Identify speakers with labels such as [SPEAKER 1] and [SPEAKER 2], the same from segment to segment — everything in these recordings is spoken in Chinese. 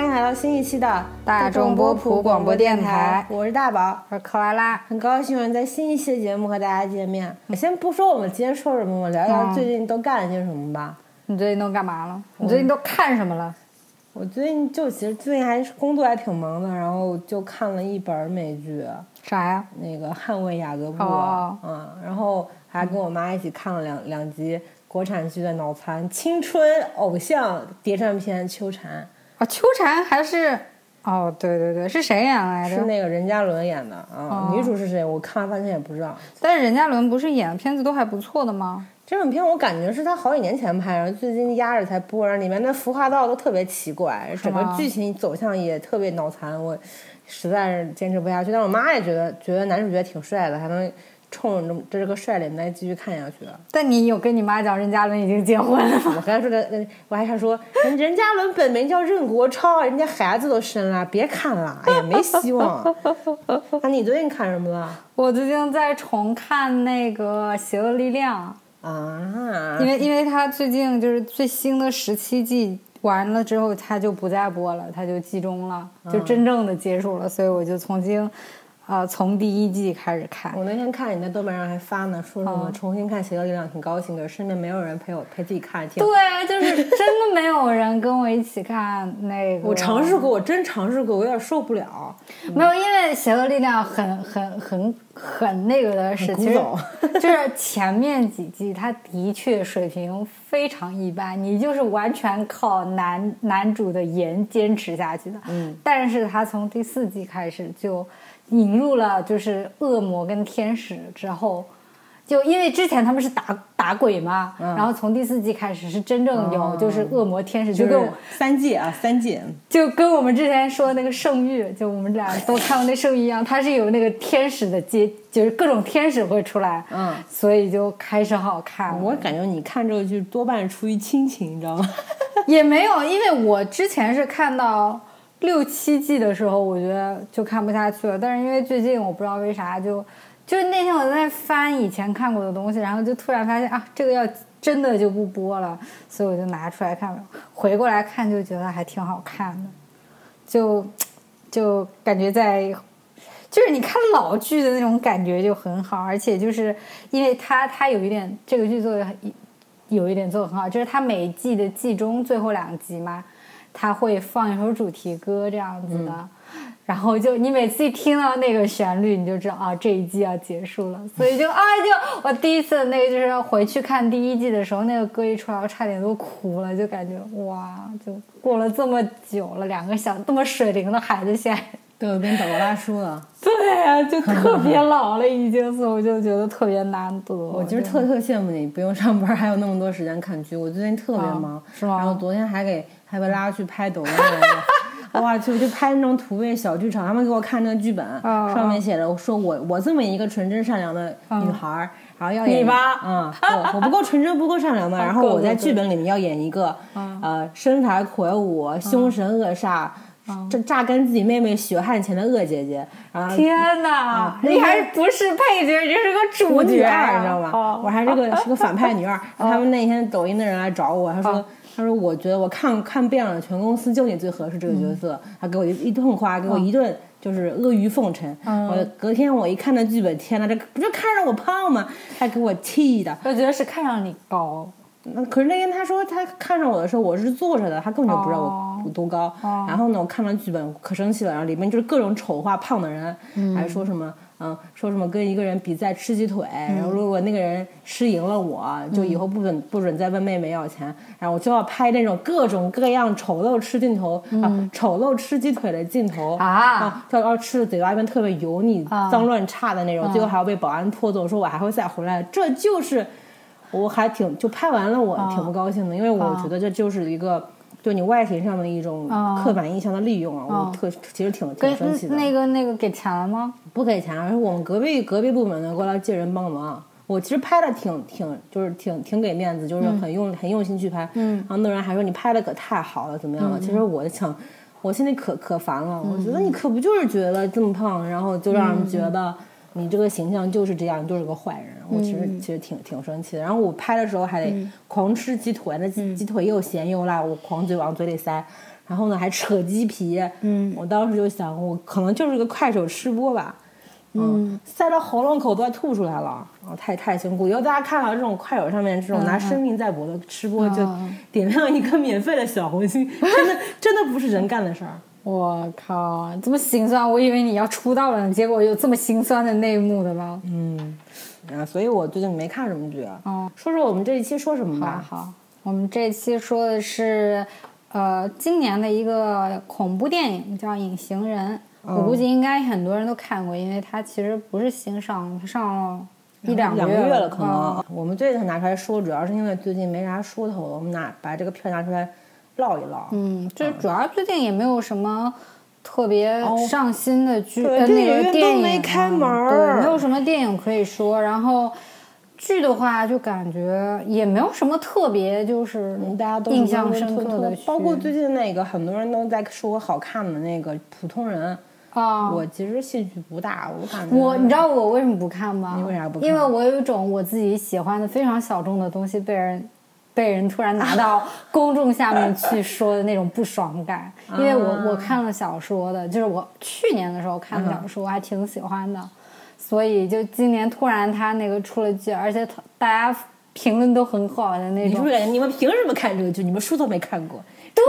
[SPEAKER 1] 欢迎来到新一期的
[SPEAKER 2] 大众波普广播电台，
[SPEAKER 1] 我是大宝，
[SPEAKER 2] 我是克拉拉，
[SPEAKER 1] 很高兴在新一期的节目和大家见面。我先不说我们今天说什么，我聊聊最近都干了些什么吧。
[SPEAKER 2] 你最近都干嘛了？你最近都看什么了？
[SPEAKER 1] 我最近就其实最近还是工作还挺忙的，然后就看了一本美剧，
[SPEAKER 2] 啥呀？
[SPEAKER 1] 那个《捍卫雅各布》
[SPEAKER 2] 哦
[SPEAKER 1] 嗯，然后还跟我妈一起看了两两集国产剧的脑残青春偶像谍战片《秋蝉
[SPEAKER 2] 啊，秋蝉还是哦，对对对，是谁演来》，着？
[SPEAKER 1] 是那个任嘉伦演的啊。
[SPEAKER 2] 哦
[SPEAKER 1] 女主是谁？我看完半天也不知道。
[SPEAKER 2] 但是任嘉伦不是演的片子都还不错的吗？
[SPEAKER 1] 这种片我感觉是他好几年前拍然后，最近压着才播，然后里面的服化道都特别奇怪，整个剧情走向也特别脑残，我实在是坚持不下去。但我妈也觉得觉得男主角挺帅的，还能冲着这么这个帅脸再继续看下去。
[SPEAKER 2] 但你有跟你妈讲任嘉伦已经结婚了吗？
[SPEAKER 1] 我刚才说的，呃我还想说，人任嘉伦本名叫任国超，人家孩子都生了，别看了，哎呀，没希望。那你最近看什么了？
[SPEAKER 2] 我最近在重看那个《邪恶力量
[SPEAKER 1] 啊》，
[SPEAKER 2] 因为因为他最近就是最新的十七季完了之后，他就不再播了，他就集中了，就真正的结束了，所以我就重新，呃，从第一季开始看。
[SPEAKER 1] 我那天看你在豆瓣上还发呢，说什么
[SPEAKER 2] 嗯
[SPEAKER 1] 重新看《邪恶力量》挺高兴的，身边没有人陪我陪自己看，挺
[SPEAKER 2] 对，就是真的没有人跟我一起看那个。
[SPEAKER 1] 我尝试过，我真尝试过，我有点受不了。
[SPEAKER 2] 没有，因为邪恶力量很很很很那个的是，其实就是前面几季它的确水平非常一般，你就是完全靠男男主的颜坚持下去的。
[SPEAKER 1] 嗯，
[SPEAKER 2] 但是他从第四季开始就引入了就是恶魔跟天使之后。就因为之前他们是打打鬼嘛，然后从第四季开始是真正有就是恶魔天使，就跟我
[SPEAKER 1] 就是三季啊，三季，
[SPEAKER 2] 就跟我们之前说的那个圣域，就我们俩都看过那圣域一样，它是有那个天使的阶，就是各种天使会出来，
[SPEAKER 1] 嗯，
[SPEAKER 2] 所以就开始好看。
[SPEAKER 1] 我感觉你看这个剧多半是出于亲情，你知道吗？
[SPEAKER 2] 也没有，因为我之前是看到六七季的时候，我觉得就看不下去了，但是因为最近我不知道为啥就。就是那天我在翻以前看过的东西，然后就突然发现啊，这个要真的就不播了，所以我就拿出来看了，回过来看就觉得还挺好看的，就就感觉在，就是你看老剧的那种感觉就很好，而且就是因为它它有一点这个剧做的很有一点做的很好，就是它每季的季中最后两集嘛，它会放一首主题歌这样子的。然后就你每次一听到那个旋律，你就知道啊这一季要结束了，所以就啊就我第一次那个就是回去看第一季的时候，那个歌一出来，我差点都哭了，就感觉哇，就过了这么久了，两个小这么水灵的孩子现在
[SPEAKER 1] 都有变导罗拉叔了。
[SPEAKER 2] 对啊，就特别老了已经，所以我就觉得特别难得。
[SPEAKER 1] 我其实特特羡慕你，不用上班，还有那么多时间看剧。我最近特别忙，
[SPEAKER 2] 啊是吗
[SPEAKER 1] 然后昨天还给还被拉去拍抖音来着。哇，就就拍那种土味小剧场，他们给我看那个剧本，
[SPEAKER 2] 啊
[SPEAKER 1] 上面写着说我我这么一个纯真善良的女孩儿，然后要演
[SPEAKER 2] 你吧
[SPEAKER 1] 嗯，我我不够纯真，不够善良嘛，然后我在剧本里面要演一个呃身材魁梧、凶神恶煞。榨榨干自己妹妹血汗钱的恶姐姐，然后
[SPEAKER 2] 天哪，
[SPEAKER 1] 那
[SPEAKER 2] 你还不是配角，你是个主角，
[SPEAKER 1] 二，你知道吗？
[SPEAKER 2] 哦
[SPEAKER 1] 我还是个是个反派女二。他们那天抖音的人来找我，他说。他说：“我觉得我看看遍了全公司，就你最合适这个角色。他给我一一顿夸，给我一顿就是阿谀奉承。我隔天我一看那剧本，天呐，这不就看着我胖吗？还给我气的。
[SPEAKER 2] 我觉得是看上你高，
[SPEAKER 1] 那可是那天他说他看上我的时候，我是坐着的，他根本就不知道我
[SPEAKER 2] 哦
[SPEAKER 1] 我多高。然后呢，我看完剧本可生气了，然后里面就是各种丑化胖的人，还说什么嗯，说什么跟一个人比赛吃鸡腿，然后如果那个人吃赢了我，就以后不准不准再问妹妹要钱，然后我就要拍那种各种各样丑陋吃镜头啊，丑陋吃鸡腿的镜头
[SPEAKER 2] 啊。
[SPEAKER 1] 啊，要要吃的嘴巴里面特别油腻、脏乱差的那种，最后还要被保安拖走，说我还会再回来，这就是。我还挺就拍完了，我挺不高兴的，因为我觉得这就是一个对你外形上的一种刻板印象的利用啊，我特其实挺挺生气的。
[SPEAKER 2] 那个那个给钱了吗？
[SPEAKER 1] 不给钱，而是我们隔壁隔壁部门的过来借人帮忙。我其实拍的挺挺就是挺挺给面子，就是很用、很用心去拍。嗯，然后那人还说你拍的可太好了，怎么样了？其实我想，我心里可可烦了，我觉得你可不就是觉得这么胖，然后就让人觉得你这个形象就是这样，你就是个坏人。我其实、其实挺挺生气的。然后我拍的时候还得狂吃鸡腿，那鸡鸡腿又咸又辣，我狂嘴往嘴里塞。然然后呢还扯鸡皮，嗯，我当时就想，我可能就是个快手吃播吧，嗯，塞到喉咙口都要吐出来了，啊，太太辛苦。以后大家看到这种快手上面这种拿生命在搏的吃播，就点亮一颗免费的小红心，真的真的不是人干的事儿。
[SPEAKER 2] 我靠，这么心酸！我以为你要出道了呢，结果有这么心酸的内幕的吗？
[SPEAKER 1] 嗯，啊，所以我最近没看什么剧。哦，说说我们这一期说什么吧。
[SPEAKER 2] 好，我们这期说的是，呃，今年的一个恐怖电影叫《隐形人》，我估计应该很多人都看过，因为它其实不是新上，它上了一两
[SPEAKER 1] 两个
[SPEAKER 2] 月
[SPEAKER 1] 了，可能。我们这次拿出来说，主要是因为最近没啥说头，我们拿把这个片拿出来。唠一唠，
[SPEAKER 2] 嗯，就主要最近也没有什么特别上新的剧，
[SPEAKER 1] 那
[SPEAKER 2] 个电影
[SPEAKER 1] 没开门，
[SPEAKER 2] 对，没有什么电影可以说。然后剧的话，就感觉也没有什么特别，就是
[SPEAKER 1] 大家都
[SPEAKER 2] 印象深刻的。
[SPEAKER 1] 包括最近那个很多人都在说好看的那个普通人
[SPEAKER 2] 啊，
[SPEAKER 1] 我其实兴趣不大，我感觉
[SPEAKER 2] 我你知道我为什么不看吗？
[SPEAKER 1] 你为啥不看？
[SPEAKER 2] 因为我有一种我自己喜欢的非常小众的东西被人。被人突然拿到 公众下面去说的那种不爽感，因为我我看了小说的，就是我去年的时候看的小说，我还挺喜欢的，所以就今年突然他那个出了剧，而且大家评论都很好的那种。
[SPEAKER 1] 你们凭什么看这个剧？你们书都没看过？
[SPEAKER 2] 对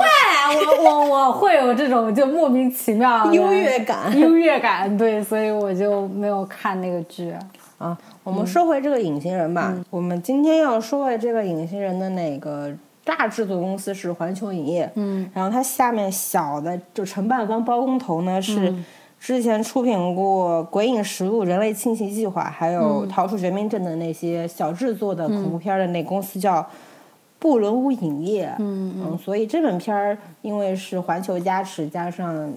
[SPEAKER 2] 我我我会有这种就莫名其妙
[SPEAKER 1] 优越感，
[SPEAKER 2] 优越感，对，所以我就没有看那个剧
[SPEAKER 1] 啊。我们说回这个隐形人吧。我们今天要说的这个隐形人的那个大制作公司是环球影业。嗯，然后它下面小的就承办方包工头呢是之前出品过《鬼影实录》《人类侵袭计划》还有《逃出绝命镇》的那些小制作的恐怖片的那公司叫布伦屋影业。嗯嗯，所以这本片儿因为是环球加持加上。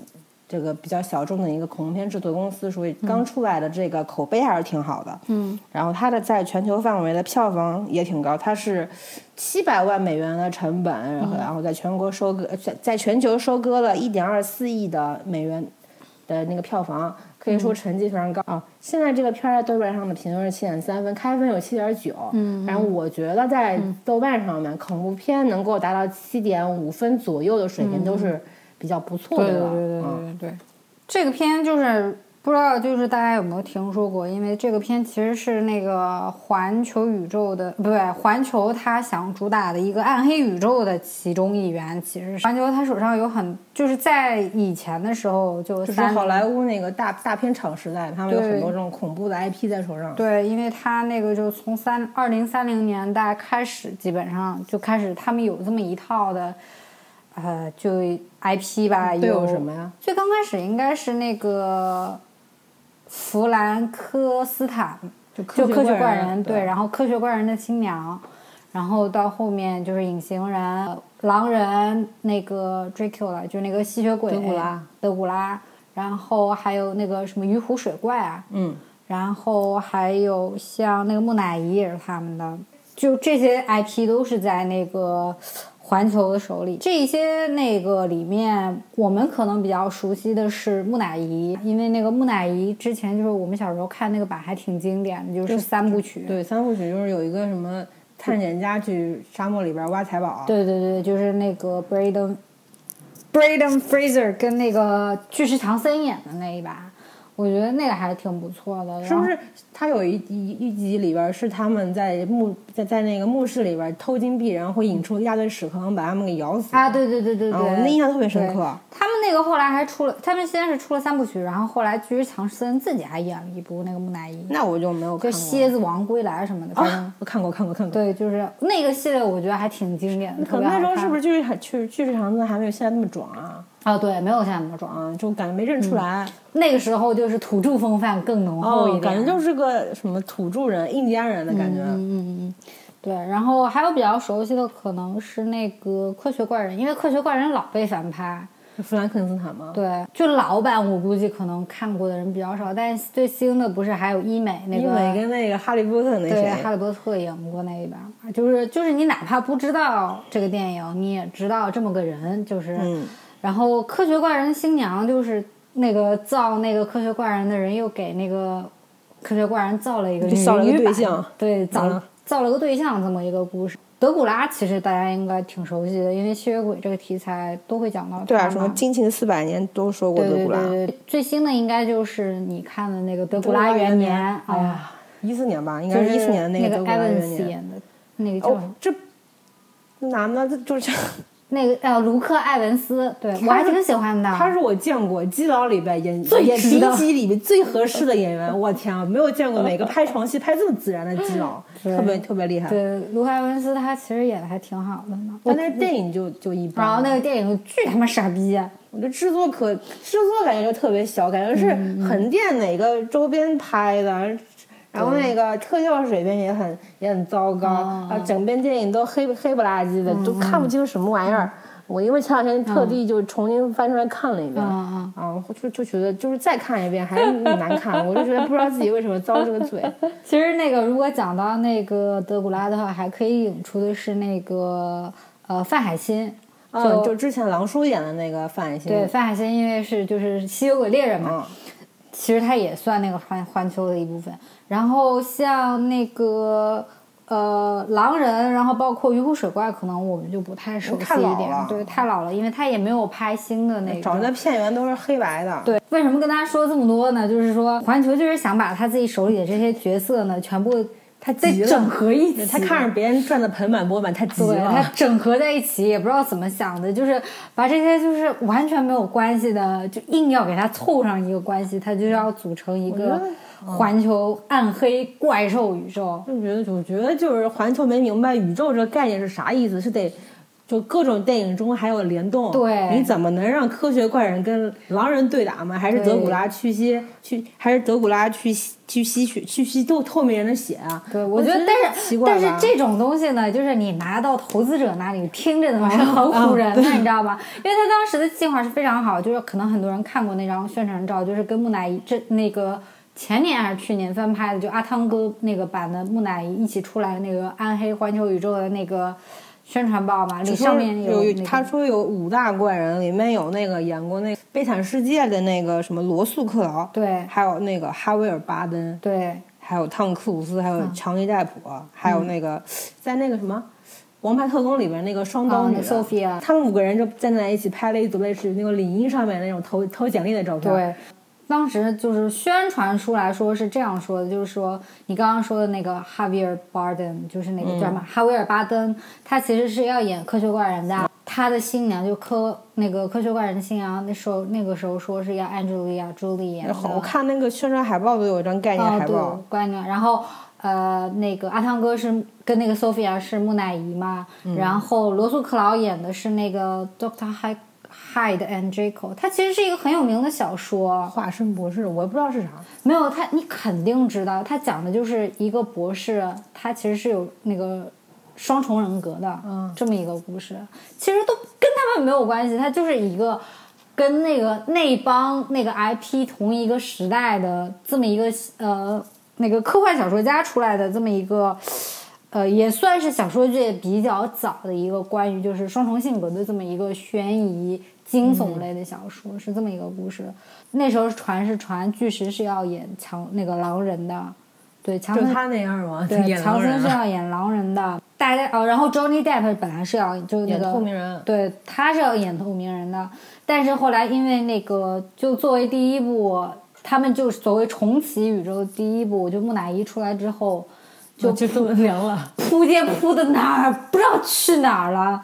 [SPEAKER 1] 这个比较小众的一个恐怖片制作公司，所以刚出来的这个口碑还是挺好的。嗯，然后它的在全球范围的票房也挺高，它是七百万美元的成本，然后在全国收割在在全球收割了一点二四亿的美元的那个票房，可以说成绩非常高啊。现在这个片在豆瓣上的评分是七点三分，开分有七点九。嗯，然后我觉得在豆瓣上面，恐怖片能够达到七点五分左右的水平都是。比较不错的，
[SPEAKER 2] 对对对对对对，这个片就是不知道，就是大家有没有听说过？因为这个片其实是那个环球宇宙的，不对，环球他想主打的一个暗黑宇宙的其中一员。其实是环球他手上有很，就是在以前的时候就
[SPEAKER 1] 是好莱坞那个大大片厂时代，他们有很多这种恐怖的 IP 在手上。
[SPEAKER 2] 对，因为他那个就从三二零三零年代开始，基本上就开始他们有这么一套的。呃，就 IP 吧，
[SPEAKER 1] 有什么呀？
[SPEAKER 2] 最刚开始应该是那个弗兰科斯坦，就科学怪人，对，然后科学怪人的新娘，然后到后面就是隐形人、狼人，那个 Dracula，就那个吸血鬼
[SPEAKER 1] 德古拉，
[SPEAKER 2] 德古拉，然后还有那个什么鱼湖水怪啊，嗯，然后还有像那个木乃伊也是他们的，就这些 IP 都是在那个。环球的手里，这些那个里面，我们可能比较熟悉的是木乃伊，因为那个木乃伊之前就是我们小时候看那个版还挺经典的，就是三部曲。
[SPEAKER 1] 对，三部曲就是有一个什么探险家去沙漠里边挖财宝。
[SPEAKER 2] 对对对，就是那个 Braden，Braden Fraser 跟那个巨石强森演的那一版。我觉得那个还是挺不错的，
[SPEAKER 1] 是不是？他有一一一集里边是他们在墓在在那个墓室里边偷金币，然后会引出一大堆屎坑，把他们给咬死
[SPEAKER 2] 啊！对对对对对，我
[SPEAKER 1] 那印象特别深刻。
[SPEAKER 2] 他们那个后来还出了，他们先是出了三部曲，然后后来巨石强森自己还演了一部那个木乃伊。
[SPEAKER 1] 那我就没有看过。
[SPEAKER 2] 就蝎子王归来什么的，反正
[SPEAKER 1] 我看过看过看过。
[SPEAKER 2] 对，就是那个系列，我觉得还挺经典的。
[SPEAKER 1] 可能那时候是不是巨石巨巨石强森还没有现在那么壮啊？
[SPEAKER 2] 啊，对，没有现在那么壮，
[SPEAKER 1] 就感觉没认出来。
[SPEAKER 2] 那个时候就是土著风范更浓厚一点，
[SPEAKER 1] 感觉就是个什么土著人、印第安人的感觉。
[SPEAKER 2] 嗯嗯嗯，对。然后还有比较熟悉的可能是那个科学怪人，因为科学怪人老被翻拍。
[SPEAKER 1] 弗兰肯斯坦吗？
[SPEAKER 2] 对，就老版我估计可能看过的人比较少，但是最新的不是还有医美那个？医
[SPEAKER 1] 美跟那个哈利波特那些？
[SPEAKER 2] 哈利波特演过那一版，就是就是你哪怕不知道这个电影，你也知道这么个人，就是。然后科学怪人新娘就是那个造那个科学怪人的人，又给那个科学怪人造了一个
[SPEAKER 1] 造了个对象，
[SPEAKER 2] 对，造造了个对象这么一个故事。德古拉其实大家应该挺熟悉的，因为吸血鬼这个题材都会讲到
[SPEAKER 1] 对啊，什么金情四百年都说过德古拉。
[SPEAKER 2] 对对，最新的应该就是你看的那个德古
[SPEAKER 1] 拉
[SPEAKER 2] 元
[SPEAKER 1] 元年
[SPEAKER 2] 啊，
[SPEAKER 1] 哎呀，一四年吧，应该是一四年
[SPEAKER 2] 那
[SPEAKER 1] 个德古拉元年。
[SPEAKER 2] 演的那个叫什么
[SPEAKER 1] 哦，这男的这就是
[SPEAKER 2] 那个呃卢克艾文斯，对我还挺喜欢的。
[SPEAKER 1] 他是我见过基佬里边演
[SPEAKER 2] 最
[SPEAKER 1] 演
[SPEAKER 2] 值的
[SPEAKER 1] B 级里面最合适的演员。我天啊，没有见过哪个拍床戏拍这么自然的基佬，特别特别厉害。
[SPEAKER 2] 对卢克艾文斯，他其实演的还挺好的呢。
[SPEAKER 1] 但那个电影就就一般。
[SPEAKER 2] 然后那个电影巨他妈傻逼，
[SPEAKER 1] 我觉得制作可制作感觉就特别小，感觉是横店哪个周边拍的，然后那个特效水平也很也很糟糕，
[SPEAKER 2] 哦
[SPEAKER 1] 然后整遍电影都黑黑不拉几的，都看不清什么玩意儿。我因为前两天特地就重新翻出来看了一遍，
[SPEAKER 2] 嗯
[SPEAKER 1] 啊，就就觉得就是再看一遍还是难看，我就觉得不知道自己为什么遭这个罪。
[SPEAKER 2] 其实那个如果讲到那个德古拉的话，还可以引出的是那个呃范海辛。
[SPEAKER 1] 嗯，就之前狼叔演的那个范海辛，
[SPEAKER 2] 对，范海辛因为是就是吸血鬼猎人嘛，
[SPEAKER 1] 嗯，
[SPEAKER 2] 其实他也算那个环环球的一部分。然后像那个呃狼人，然后包括鱼骨水怪，可能我们就不太熟悉一点
[SPEAKER 1] 了，
[SPEAKER 2] 对，太老了，因为他也没有拍新的那个。
[SPEAKER 1] 找的片源都是黑白的。
[SPEAKER 2] 对，为什么跟大家说这么多呢？就是说环球就是想把他自己手里的这些角色呢，全部
[SPEAKER 1] 他急了
[SPEAKER 2] 整合一起。
[SPEAKER 1] 他看着别人赚的盆满钵满，他急
[SPEAKER 2] 对他。整合在一起，也不知道怎么想的，就是把这些就是完全没有关系的，就硬要给他凑上一个关系，他就要组成一个环球暗黑怪兽宇宙。
[SPEAKER 1] 就觉得，我觉得就是环球没明白宇宙这个概念是啥意思，是得就各种电影中还有联动。
[SPEAKER 2] 对
[SPEAKER 1] 你怎么能让科学怪人跟狼人对打吗？还是德古拉去吸去，还是德古拉去吸去吸血去吸透透明人的血啊？
[SPEAKER 2] 对，
[SPEAKER 1] 我
[SPEAKER 2] 我觉得，但是但是这种东西呢，就是你拿到投资者那里，听着呢是很唬人的，你知道吧？因为他当时的计划是非常好，就是可能很多人看过那张宣传照，就是跟木乃伊这那个前年还是去年翻拍的，就阿汤哥那个版的木乃伊一起出来的那个暗黑环球宇宙的那个宣传报
[SPEAKER 1] 吧，
[SPEAKER 2] 上面
[SPEAKER 1] 有
[SPEAKER 2] 那个
[SPEAKER 1] 他说有五大怪人，里面有那个演过那《悲惨世界》的那个什么罗素克劳，
[SPEAKER 2] 对
[SPEAKER 1] 还有那个哈维尔巴登，
[SPEAKER 2] 对
[SPEAKER 1] 还有汤姆克鲁斯，还有
[SPEAKER 2] 嗯
[SPEAKER 1] 强尼戴普，还有那个在那个什么《王牌特工》里边那个双刀女的
[SPEAKER 2] Sophia
[SPEAKER 1] 他们五个人就站在一起拍了一组类似于那个领英上面那种投投简历的照片。，
[SPEAKER 2] 对，当时就是宣传出来说是这样说的，就是说你刚刚说的那个哈维尔巴登，就是那个叫什么、哈维尔巴登，他其实是要演科学怪人的。他的新娘就科那个科学怪人的新娘，那时候那个时候说是要 Angelia Jolie 演的。
[SPEAKER 1] 我看那个宣传海报都有一张概念
[SPEAKER 2] 哦，对
[SPEAKER 1] 海报，，
[SPEAKER 2] 关键。然后呃，那个阿汤哥是跟那个 Sophia 是木乃伊嘛，
[SPEAKER 1] 嗯
[SPEAKER 2] 然后罗素克劳演的是那个 Doctor Hyde Hyde and Jekyll，它其实是一个很有名的小说。
[SPEAKER 1] 化身博士，我也不知道是啥。
[SPEAKER 2] 没有他，你肯定知道，他讲的就是一个博士，他其实是有那个双重人格的，
[SPEAKER 1] 嗯
[SPEAKER 2] 这么一个故事，其实都跟他们没有关系，他就是一个跟那个那帮那个 IP 同一个时代的这么一个呃那个科幻小说家出来的这么一个。呃，也算是小说界比较早的一个关于就是双重性格的这么一个悬疑惊悚类的小说，是这么一个故事。那时候传是传巨石是要演强那个狼人的，对，强森
[SPEAKER 1] 就他那样吗？
[SPEAKER 2] 对强森是要演狼人的，大家哦，然后 Johnny Depp 本来是要就那
[SPEAKER 1] 演
[SPEAKER 2] 个
[SPEAKER 1] 透明人。
[SPEAKER 2] 对，他是要演透明人的，但是后来因为那个，就作为第一部，他们就是所谓重启宇宙的第一部，就木乃伊出来之后，
[SPEAKER 1] 就就这么凉了。
[SPEAKER 2] 扑街扑的哪儿不知道去哪儿了。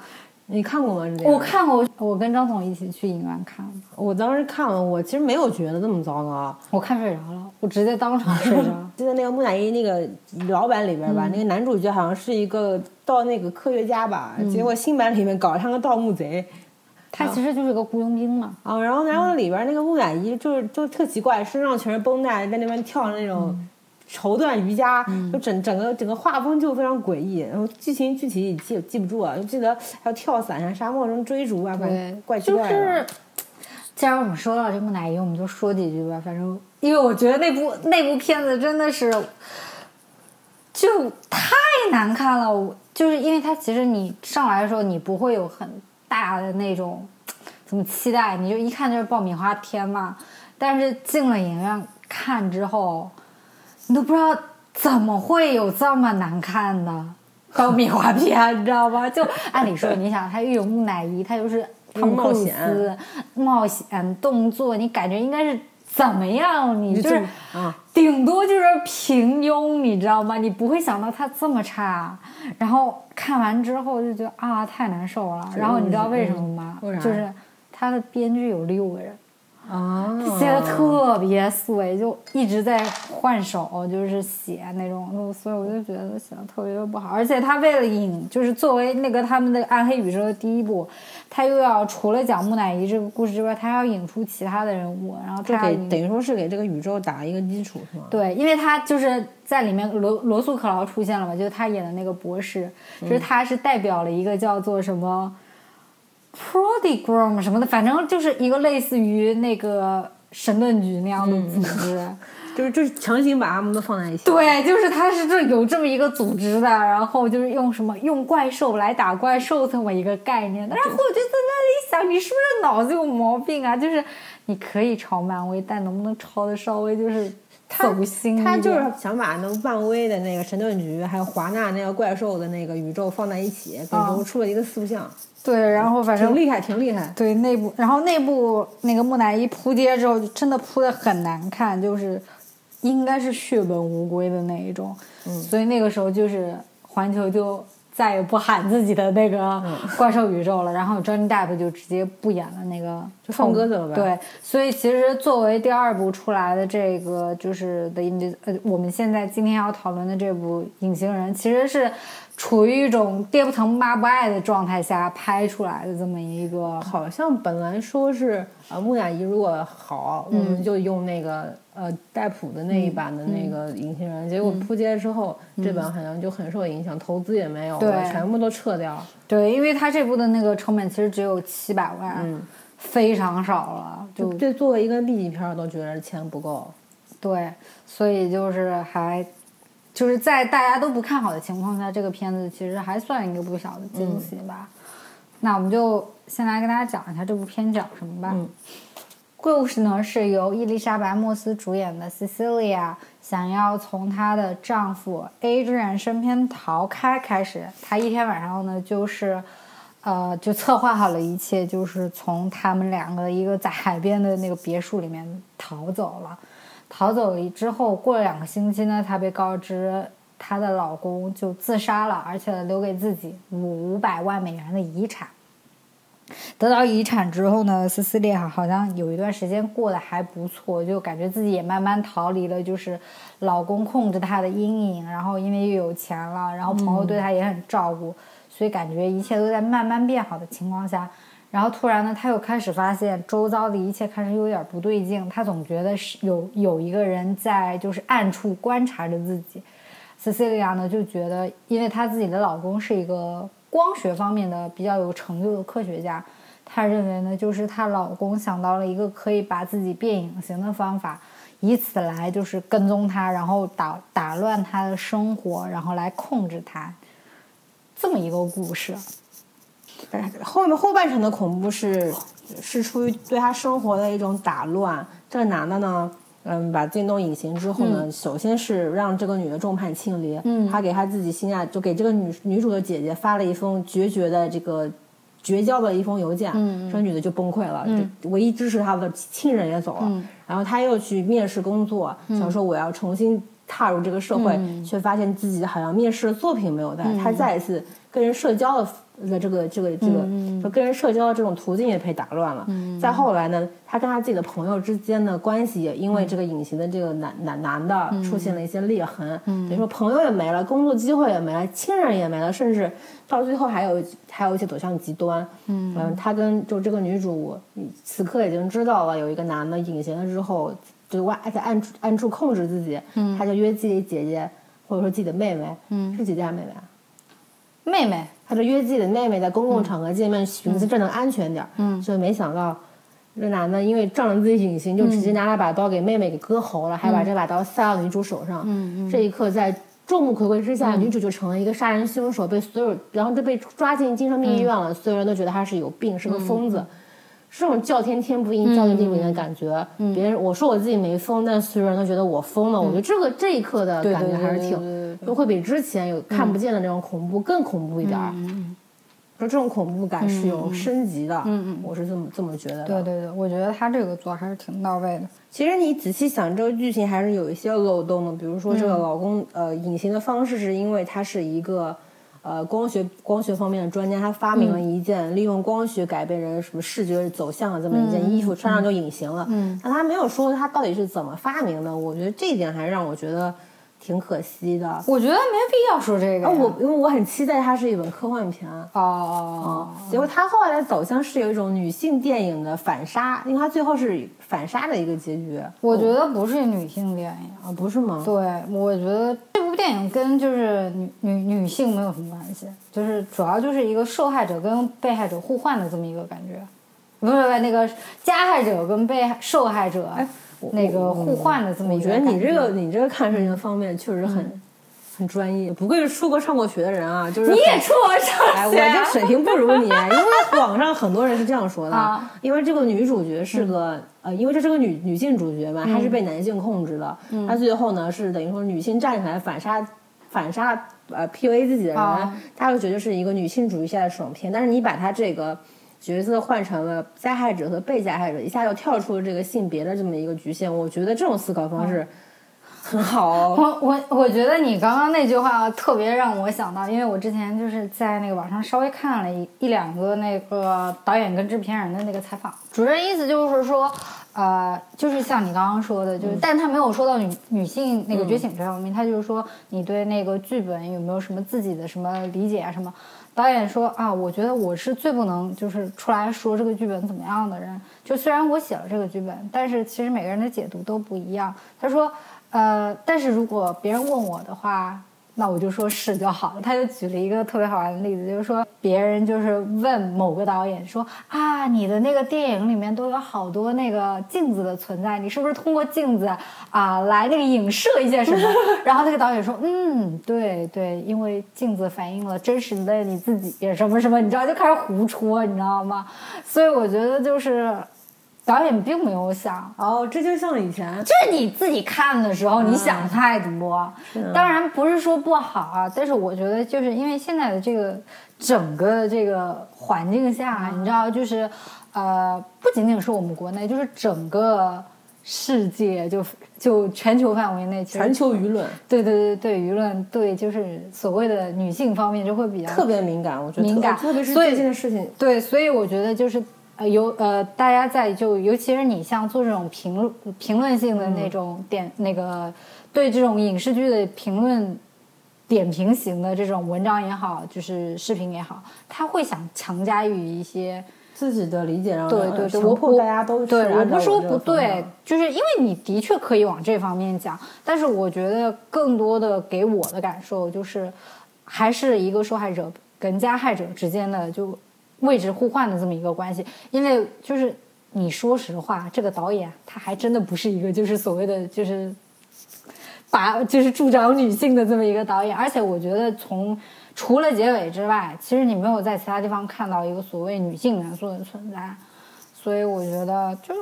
[SPEAKER 1] 你看过吗？
[SPEAKER 2] 我看过，我跟张总一起去影院看的，
[SPEAKER 1] 我当时看了，我其实没有觉得这么糟糕。
[SPEAKER 2] 我看睡着了，我直接当场睡着。
[SPEAKER 1] 记得那个木乃伊那个老版里边吧，
[SPEAKER 2] 嗯
[SPEAKER 1] 那个男主角好像是一个盗那个科学家吧，
[SPEAKER 2] 嗯
[SPEAKER 1] 结果新版里面搞得像个盗墓贼。
[SPEAKER 2] 他其实就是个雇佣兵嘛，
[SPEAKER 1] 啊，然后然后里边那个木乃伊就是就特奇怪，身上全是绷带，在那边跳那种
[SPEAKER 2] 嗯
[SPEAKER 1] 绸缎瑜伽，就整整个整个画风就非常诡异。然后剧情具体记记不住啊，就记得还有跳伞啊、沙漠中追逐啊，反正，怪奇
[SPEAKER 2] 就
[SPEAKER 1] 怪的。
[SPEAKER 2] 是。既然我们说到这木乃伊，我们就说几句吧。反正，因为我觉得那部那部片子真的是，就太难看了。我就是因为它其实你上来的时候，你不会有很大的那种怎么期待，你就一看就是爆米花片嘛。但是进了影院看之后，你都不知道怎么会有这么难看的。爆米花片，你知道吗？就按理说，你想，他又有木乃伊，他又是汤姆克鲁斯，冒险动作，你感觉应该是怎么样？你就是
[SPEAKER 1] 啊，
[SPEAKER 2] 顶多就是平庸，你知道吗？你不会想到他这么差。然后看完之后就觉得啊，太难受了。然后你知道为什么吗？就是他的编剧有六个人。
[SPEAKER 1] 啊，
[SPEAKER 2] 写的特别碎，就一直在换手，就是写那种，所以我就觉得写的特别的不好。而且他为了引，就是作为那个他们的暗黑宇宙的第一部，他又要除了讲木乃伊这个故事之外，他要引出其他的人物，然后他
[SPEAKER 1] 给等于说是给这个宇宙打一个基础，是吗？
[SPEAKER 2] 对，因为他就是在里面罗罗素克劳出现了嘛，就是他演的那个博士，就是他是代表了一个叫做什么。Prodigram 什么的，反正就是一个类似于那个神盾局那样的组织，
[SPEAKER 1] 就是就是强行把他们都放在一起。
[SPEAKER 2] 对，就是他是这有这么一个组织的，然后就是用什么用怪兽来打怪兽这么一个概念。然后我就在那里想，你是不是脑子有毛病啊？就是你可以抄漫威，但能不能抄的稍微就是走心？
[SPEAKER 1] 他就是想把那漫威的那个神盾局，还有华纳那个怪兽的那个宇宙放在一起，给揉出了一个四不像。
[SPEAKER 2] 对，然后反正
[SPEAKER 1] 挺厉害，挺厉害。
[SPEAKER 2] 对内部，然后内部那个木乃伊扑街之后，就真的扑的很难看，就是应该是血本无归的那一种。
[SPEAKER 1] 嗯，
[SPEAKER 2] 所以那个时候就是环球就再也不喊自己的那个 怪兽宇宙了，然后 Johnny Depp 就直接不演了，那个
[SPEAKER 1] 就放鸽子了呗。
[SPEAKER 2] 对，所以其实作为第二部出来的这个就是的，呃，我们现在今天要讨论的这部《隐形人》，其实是。处于一种爹不疼妈不爱的状态下拍出来的这么一个，
[SPEAKER 1] 好像本来说是呃木乃伊如果好，我们就用那个呃戴普的那一版的那个隐形人，结果扑街之后，这版好像就很受影响，投资也没有了，全部都撤掉。
[SPEAKER 2] 对，因为他这部的那个成本其实只有七百万，非常少了，就
[SPEAKER 1] 这作为一个 B 级片都觉得钱不够。
[SPEAKER 2] 对，所以就是还。就是在大家都不看好的情况下，这个片子其实还算一个不小的惊喜吧。那我们就先来跟大家讲一下这部片讲什么吧。故事呢是由伊丽莎白·莫斯主演的 Cecilia 想要从她的丈夫 Adrian 身边逃开开始，她一天晚上呢就是呃就策划好了一切，就是从他们两个一个在海边的那个别墅里面逃走了。逃走了之后，过了两个星期呢，她被告知她的老公就自杀了，而且留给自己五五百万美元的遗产。得到遗产之后呢，斯斯利亚好像有一段时间过得还不错，就感觉自己也慢慢逃离了就是老公控制她的阴影。然后因为又有钱了，然后朋友对她也很照顾，所以感觉一切都在慢慢变好的情况下。然后突然呢，他又开始发现周遭的一切开始有点不对劲。他总觉得是有有一个人在就是暗处观察着自己。Cecilia 呢就觉得，因为她自己的老公是一个光学方面的比较有成就的科学家，她认为呢就是她老公想到了一个可以把自己变隐形的方法，以此来就是跟踪她，然后打打乱她的生活，然后来控制她，这么一个故事。
[SPEAKER 1] 后面后半程的恐怖是是出于对他生活的一种打乱。这个男的呢，嗯，把自己弄隐形之后呢，首先是让这个女的众叛亲离。嗯，他给他自己心爱，就给这个女女主的姐姐发了一封决绝的这个绝交的一封邮件。嗯，这女的就崩溃了。嗯，唯一支持他的亲人也走了。嗯，然后他又去面试工作，想说我要重新踏入这个社会，却发现自己好像面试的作品没有带。他再一次跟人社交的。的这个这个这个，就跟人社交的这种途径也被打乱了。再后来呢，他跟他自己的朋友之间的关系也因为这个隐形的这个男男男的出现了一些裂痕。等于说朋友也没了，工作机会也没了，亲人也没了，甚至到最后还有还有一些走向极端。嗯，他跟就这个女主此刻已经知道了有一个男的隐形了之后，就外在暗处暗处控制自己。嗯，他就约自己姐姐或者说自己的妹妹，嗯，是姐姐还是妹妹啊？
[SPEAKER 2] 妹妹。
[SPEAKER 1] 他就约自己的妹妹在公共场合见面，寻思这能安全点儿。嗯，所以没想到，这男的因为仗着自己隐形，就直接拿了把刀给妹妹给割喉了，还把这把刀塞到女主手上。嗯嗯。这一刻，在众目睽睽之下，女主就成了一个杀人凶手，被所有，然后就被抓进精神病医院了。所有人都觉得她是有病，是个疯子，是这种叫天天不应，叫地地不灵的感觉。别人我说我自己没疯，但所有人都觉得我疯了。我觉得这个这一刻的感觉还是挺就会比之前有看不见的那种恐怖更恐怖一点儿。
[SPEAKER 2] 嗯
[SPEAKER 1] 就这种恐怖感是有升级的，
[SPEAKER 2] 嗯嗯
[SPEAKER 1] 我是这么这么觉得的。
[SPEAKER 2] 对对对，我觉得他这个做还是挺到位的。
[SPEAKER 1] 其实你仔细想，这个剧情还是有一些漏洞的。比如说，这个老公、呃隐形的方式是因为他是一个呃光学光学方面的专家，他发明了一件利用光学改变人什么视觉走向的这么一件衣服，穿上就隐形了。
[SPEAKER 2] 嗯，
[SPEAKER 1] 但他没有说他到底是怎么发明的。我觉得这一点还让我觉得挺可惜的。
[SPEAKER 2] 我觉得没必要说这个。
[SPEAKER 1] 啊，我因为我很期待它是一本科幻片。
[SPEAKER 2] 哦哦
[SPEAKER 1] 结果它后来的走向是有一种女性电影的反杀，因为它最后是反杀的一个结局。
[SPEAKER 2] 我觉得不是女性电影。
[SPEAKER 1] 啊，不是吗？
[SPEAKER 2] 对，我觉得这部电影跟就是女女女性没有什么关系，就是主要就是一个受害者跟被害者互换的这么一个感觉，不是不是那个加害者跟被害受害者那个互换的这么一个我觉。
[SPEAKER 1] 得你这个你这个看事情的方面确实很、很专业，不愧是出国上过学的人啊，就是
[SPEAKER 2] 你也出国上
[SPEAKER 1] 哎，我
[SPEAKER 2] 学啊
[SPEAKER 1] 这水平不如你，因为网上很多人是这样说的，
[SPEAKER 2] 啊
[SPEAKER 1] 因为这个女主角是个、
[SPEAKER 2] 嗯
[SPEAKER 1] 呃，因为这是个女女性主角嘛，她是被男性控制的，
[SPEAKER 2] 嗯
[SPEAKER 1] 她最后呢是等于说女性站起来反杀反杀呃 PUA 自己的人，
[SPEAKER 2] 啊
[SPEAKER 1] 她会觉得是一个女性主义下的爽片，但是你把她这个。角色换成了加害者和被加害者，一下就跳出了这个性别的这么一个局限。我觉得这种思考方式很好哦。
[SPEAKER 2] 我我我觉得你刚刚那句话特别让我想到，因为我之前就是在那个网上稍微看了一一两个那个导演跟制片人的那个采访，主任意思就是说，呃，就是像你刚刚说的，就是，但他没有说到女女性那个觉醒这方面，他就是说你对那个剧本有没有什么自己的什么理解啊什么。导演说啊，我觉得我是最不能就是出来说这个剧本怎么样的人。就虽然我写了这个剧本，但是其实每个人的解读都不一样。他说，呃，但是如果别人问我的话，那我就说是就好了。他就举了一个特别好玩的例子，就是说别人就是问某个导演说啊，你的那个电影里面都有好多那个镜子的存在，你是不是通过镜子啊来那个影射一些什么？然后那个导演说，嗯，对对，因为镜子反映了真实的你自己什么什么，你知道就开始胡戳，你知道吗？所以我觉得就是导演并没有想。
[SPEAKER 1] 哦，这就像以前。
[SPEAKER 2] 就是你自己看的时候，你想太多。
[SPEAKER 1] 嗯
[SPEAKER 2] 当然不是说不好啊，但是我觉得就是因为现在的这个整个的这个环境下，
[SPEAKER 1] 嗯。
[SPEAKER 2] 你知道，就是呃，不仅仅是我们国内，就是整个世界就就全球范围内，
[SPEAKER 1] 全球舆论。
[SPEAKER 2] 对对对对舆论对就是所谓的女性方面就会比较
[SPEAKER 1] 特别敏感，我觉得特
[SPEAKER 2] 敏感。
[SPEAKER 1] 特别是最近的事情，
[SPEAKER 2] 对，所以我觉得就是呃，有呃，大家在就尤其是你像做这种评论评论性的那种点、那个对这种影视剧的评论点评型的这种文章也好，就是视频也好，他会想强加于一些。
[SPEAKER 1] 自己的理解，然后
[SPEAKER 2] 对对对，
[SPEAKER 1] 强
[SPEAKER 2] 我我
[SPEAKER 1] 迫大家都
[SPEAKER 2] 对，我不说不对，就是因为你的确可以往这方面讲，但是我觉得更多的给我的感受就是，还是一个受害者跟加害者之间的就位置互换的这么一个关系，因为就是你说实话，这个导演他还真的不是一个就是所谓的就是把就是助长女性的这么一个导演，而且我觉得从除了结尾之外，其实你没有在其他地方看到一个所谓女性元素的存在，所以我觉得就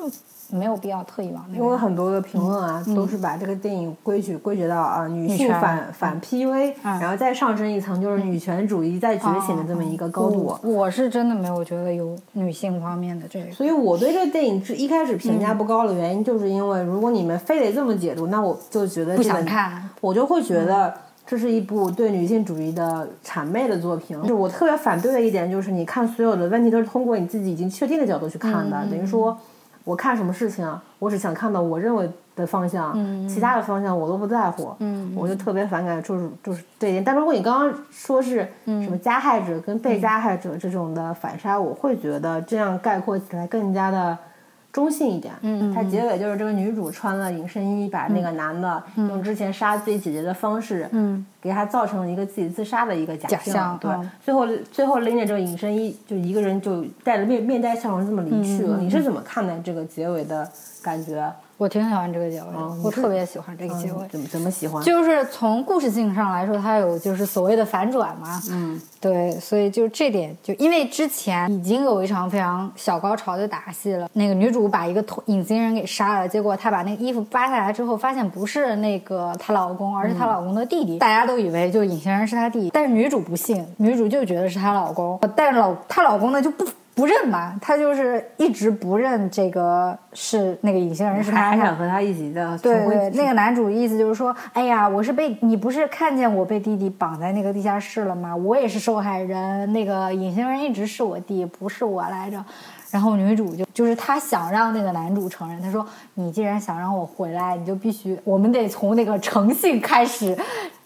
[SPEAKER 2] 没有必要特意往那
[SPEAKER 1] 因为。很多的评论啊，都是把这个电影归取归结到啊女性反反 PUA，、
[SPEAKER 2] 嗯。
[SPEAKER 1] 然后再上升一层就是女权主义在觉醒的这么一个高度。
[SPEAKER 2] 我我是真的没有觉得有女性方面的这个。
[SPEAKER 1] 所以我对这个电影是一开始评价不高的原因，就是因为如果你们非得这么解读，那我就觉得
[SPEAKER 2] 不想看，
[SPEAKER 1] 我就会觉得这是一部对女性主义的谄媚的作品。就是我特别反对的一点就是，你看所有的问题都是通过你自己已经确定的角度去看的，等于说我看什么事情啊，我只想看到我认为的方向，其他的方向我都不在乎。
[SPEAKER 2] 嗯
[SPEAKER 1] 我就特别反感，就是就是这一点。但如果你刚刚说是什么加害者跟被加害者这种的反杀，我会觉得这样概括起来更加的中性一点。
[SPEAKER 2] 嗯
[SPEAKER 1] 它结尾就是这个女主穿了隐身衣，把那个男的用之前杀自己姐姐的方式，
[SPEAKER 2] 嗯，
[SPEAKER 1] 给他造成了一个自己自杀的一个假
[SPEAKER 2] 假象
[SPEAKER 1] 对
[SPEAKER 2] 嗯，
[SPEAKER 1] 最后最后拎着这个隐身衣，就一个人就带着面面带笑容这么离去了。你是怎么看待这个结尾的感觉？
[SPEAKER 2] 我挺喜欢这个结尾的，我特别喜欢这个结尾。
[SPEAKER 1] 怎么怎么喜欢？
[SPEAKER 2] 就是从故事性上来说，它有就是所谓的反转嘛。
[SPEAKER 1] 嗯，
[SPEAKER 2] 对，所以就这点，就因为之前已经有一场非常小高潮的打戏了，那个女主把一个隐形人给杀了，结果她把那个衣服扒下来之后，发现不是那个她老公，而是她老公的弟弟。大家都以为就隐形人是她弟弟，但是女主不信，女主就觉得是她老公，但是老她老公呢就不。不认嘛，他就是一直不认这个是那个隐形人是他，
[SPEAKER 1] 还想和他一起的。
[SPEAKER 2] 对对，那个男主意思就是说，哎呀，我是被你不是看见我被弟弟绑在那个地下室了吗？我也是受害人，那个隐形人一直是我弟，不是我来着。然后女主就就是她想让那个男主承认，她说你既然想让我回来，你就必须我们得从那个诚信开始，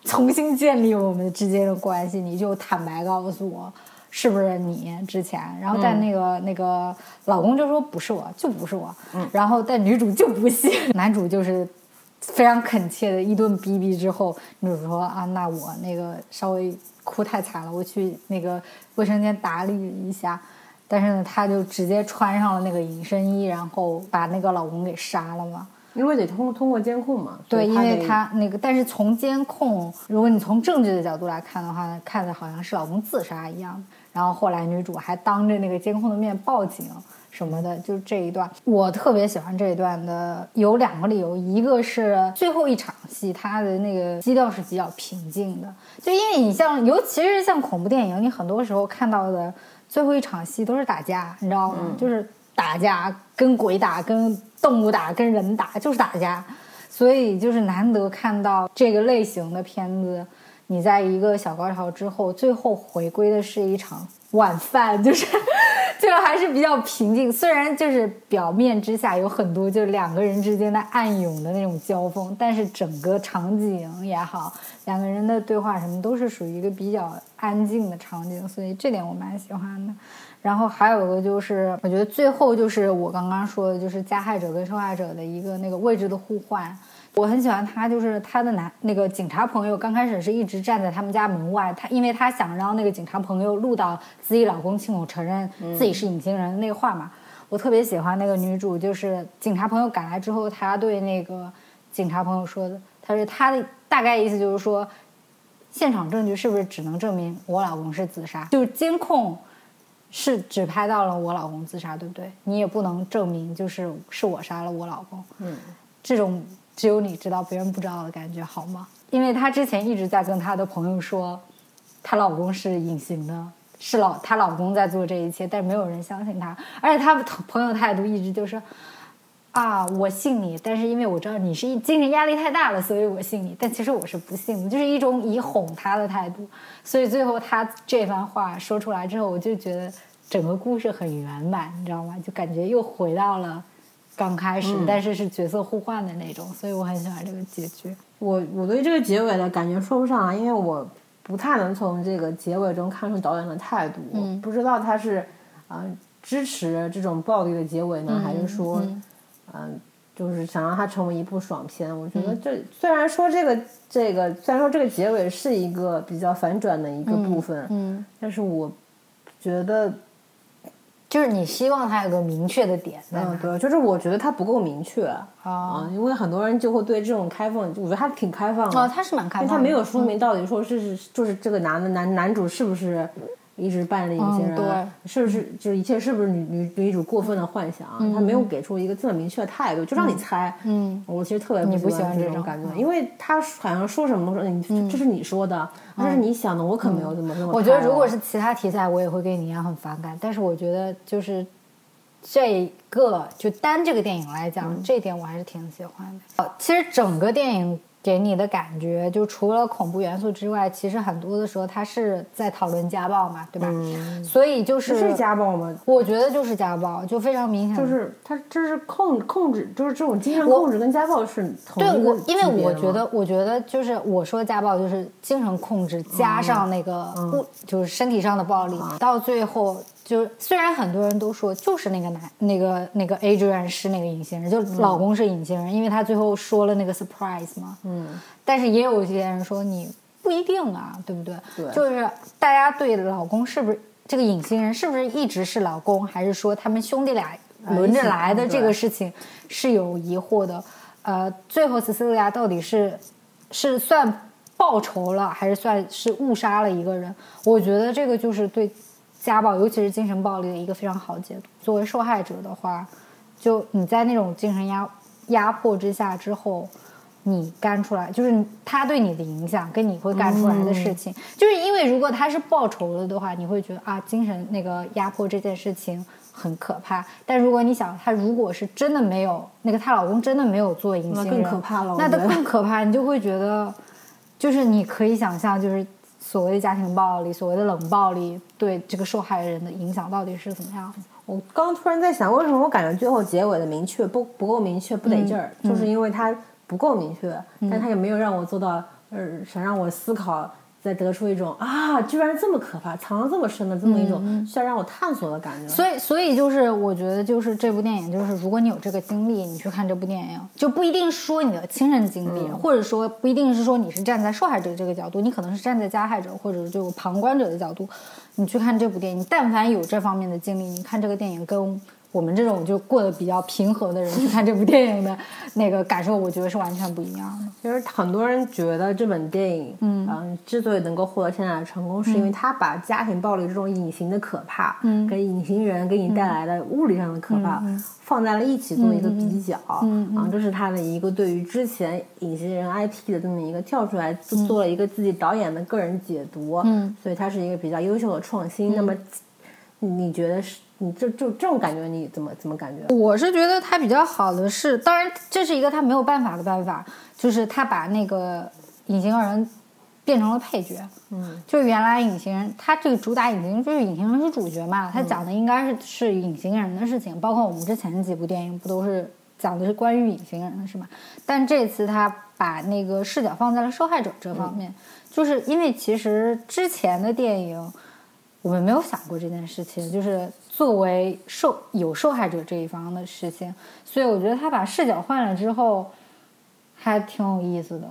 [SPEAKER 2] 重新建立我们之间的关系，你就坦白告诉我。是不是你之前？然后但那个那个老公就说不是我，就不是我。嗯。然后但女主就不信，男主就是非常恳切的一顿逼逼之后，女主说啊，那我那个稍微哭太惨了，我去那个卫生间打理一下。但是呢，她就直接穿上了那个隐身衣，然后把那个老公给杀了嘛。
[SPEAKER 1] 因为得通通过监控嘛。
[SPEAKER 2] 对，因为他那个，但是从监控，如果你从证据的角度来看的话，看的好像是老公自杀一样。然后后来女主还当着那个监控的面报警什么的，就是这一段，我特别喜欢这一段的有两个理由，一个是最后一场戏，它的那个基调是比较平静的，就因为你像，尤其是像恐怖电影，你很多时候看到的最后一场戏都是打架，你知道吗？就是打架，跟鬼打，跟动物打，跟人打，就是打架，所以就是难得看到这个类型的片子。你在一个小高潮之后，最后回归的是一场晚饭，就是 这个还是比较平静。虽然就是表面之下有很多就两个人之间的暗涌的那种交锋，但是整个场景也好，两个人的对话什么都是属于一个比较安静的场景，所以这点我蛮喜欢的。然后还有一个就是，我觉得最后就是我刚刚说的，就是加害者跟受害者的一个那个位置的互换。我很喜欢他，就是他的男那个警察朋友，刚开始是一直站在他们家门外，他因为他想让那个警察朋友录到自己老公亲口承认自己是隐形人那个话嘛。我特别喜欢那个女主，就是警察朋友赶来之后，他对那个警察朋友说的，他说他的大概意思就是说，现场证据是不是只能证明我老公是自杀？就是监控是只拍到了我老公自杀，对不对？你也不能证明就是是我杀了我老公。嗯，这种。只有你知道，别人不知道的感觉好吗？因为她之前一直在跟她的朋友说，她老公是隐形的，是老她老公在做这一切，但是没有人相信她。而且她朋友态度一直就是，啊，我信你，但是因为我知道你是精神压力太大了，所以我信你。但其实我是不信的，就是一种以哄她的态度。所以最后她这番话说出来之后，我就觉得整个故事很圆满，你知道吗？就感觉又回到了。刚开始，但是是角色互换的那种，所以我很喜欢这个结局。
[SPEAKER 1] 我我对这个结尾的感觉说不上来，因为我不太能从这个结尾中看出导演的态度。嗯，不知道他是啊支持这种暴力的结尾呢，还是说嗯就是想让它成为一部爽片？我觉得这虽然说这个这个虽然说这个结尾是一个比较反转的一个部分，嗯，但是我觉得。
[SPEAKER 2] 就是你希望他有个明确的点，
[SPEAKER 1] 嗯，对，就是我觉得他不够明确啊，因为很多人就会对这种开放，我觉得他挺开放的，
[SPEAKER 2] 哦，他是蛮开放，
[SPEAKER 1] 他没有说明到底说是是就是这个男的男男主是不是。一直扮着一些人，是不是就是一切是不是女女女主过分的幻想？他没有给出一个这么明确的态度，就让你猜。嗯，我其实特别
[SPEAKER 2] 不
[SPEAKER 1] 喜欢
[SPEAKER 2] 这
[SPEAKER 1] 种感觉，因为他好像说什么都说你这是你说的，这是你想的，我可没有这么这么。
[SPEAKER 2] 我觉得如果是其他题材，我也会跟你一样很反感。但是我觉得就是这个就单这个电影来讲，这一点我还是挺喜欢的。其实整个电影。给你的感觉，就除了恐怖元素之外，其实很多的时候他是在讨论家暴嘛，对吧？所以就是
[SPEAKER 1] 是家暴吗？
[SPEAKER 2] 我觉得就是家暴，就非常明显。
[SPEAKER 1] 就是他这是控控制，就是这种精神控制跟家暴是同
[SPEAKER 2] 对，我因为我觉得，我觉得就是我说家暴就是精神控制加上那个物，就是身体上的暴力，到最后。就虽然很多人都说就是那个男那个那个 Adrian 是那个隐形人，就老公是隐形人，因为他最后说了那个 surprise 嘛。嗯。但是也有一些人说你不一定啊，对不对？
[SPEAKER 1] 对。
[SPEAKER 2] 就是大家对老公是不是这个隐形人是不是一直是老公，还是说他们兄弟俩轮着来的这个事情是有疑惑的。呃，最后 Cecilia 到底是是算报仇了，还是算是误杀了一个人？我觉得这个就是对家暴，尤其是精神暴力的一个非常好解读。作为受害者的话，就你在那种精神压压迫之下之后。你干出来就是他对你的影响，跟你会干出来的事情，就是因为如果他是报仇了的话，你会觉得啊，精神那个压迫这件事情很可怕。但如果你想，他如果是真的没有那个她老公真的没有做隐形人，
[SPEAKER 1] 那更可怕了。
[SPEAKER 2] 那都更可怕，你就会觉得，就是你可以想象，就是所谓的家庭暴力，所谓的冷暴力对这个受害人的影响到底是怎么样。
[SPEAKER 1] 我刚突然在想，为什么我感觉最后结尾的明确不不够明确，不得劲儿，就是因为他。不够明确，但他也没有让我做到，呃，想让我思考，再得出一种啊，居然这么可怕，藏了这么深的这么一种需要让我探索的感觉。
[SPEAKER 2] 所以，所以就是我觉得，就是这部电影，就是如果你有这个经历，你去看这部电影，就不一定说你的亲身经历，或者说不一定是说你是站在受害者这个角度，你可能是站在加害者或者就旁观者的角度，你去看这部电影，但凡有这方面的经历，你看这个电影跟。我们这种就过得比较平和的人去看这部电影的 那个感受，我觉得是完全不一样的。
[SPEAKER 1] 其实很多人觉得这本电影，嗯，之所以能够获得现在的成功，是因为他把家庭暴力这种隐形的可怕，嗯，跟隐形人给你带来的物理上的可怕放在了一起做一个比较，嗯，啊，这是他的一个对于之前隐形人 IP 的这么一个跳出来做了一个自己导演的个人解读，嗯，所以他是一个比较优秀的创新。那么你觉得是？你这就这种感觉，你怎么怎么感觉？
[SPEAKER 2] 我是觉得他比较好的是，当然这是一个他没有办法的办法，就是他把那个隐形人变成了配角。嗯，就原来隐形人，他这个主打隐形人就是隐形人是主角嘛，他讲的应该是是隐形人的事情，包括我们之前几部电影不都是讲的是关于隐形人的是吗？但这次他把那个视角放在了受害者这方面，就是因为其实之前的电影我们没有想过这件事情，就是。作为受有受害者这一方的事情，所以我觉得他把视角换了之后，还挺有意思的。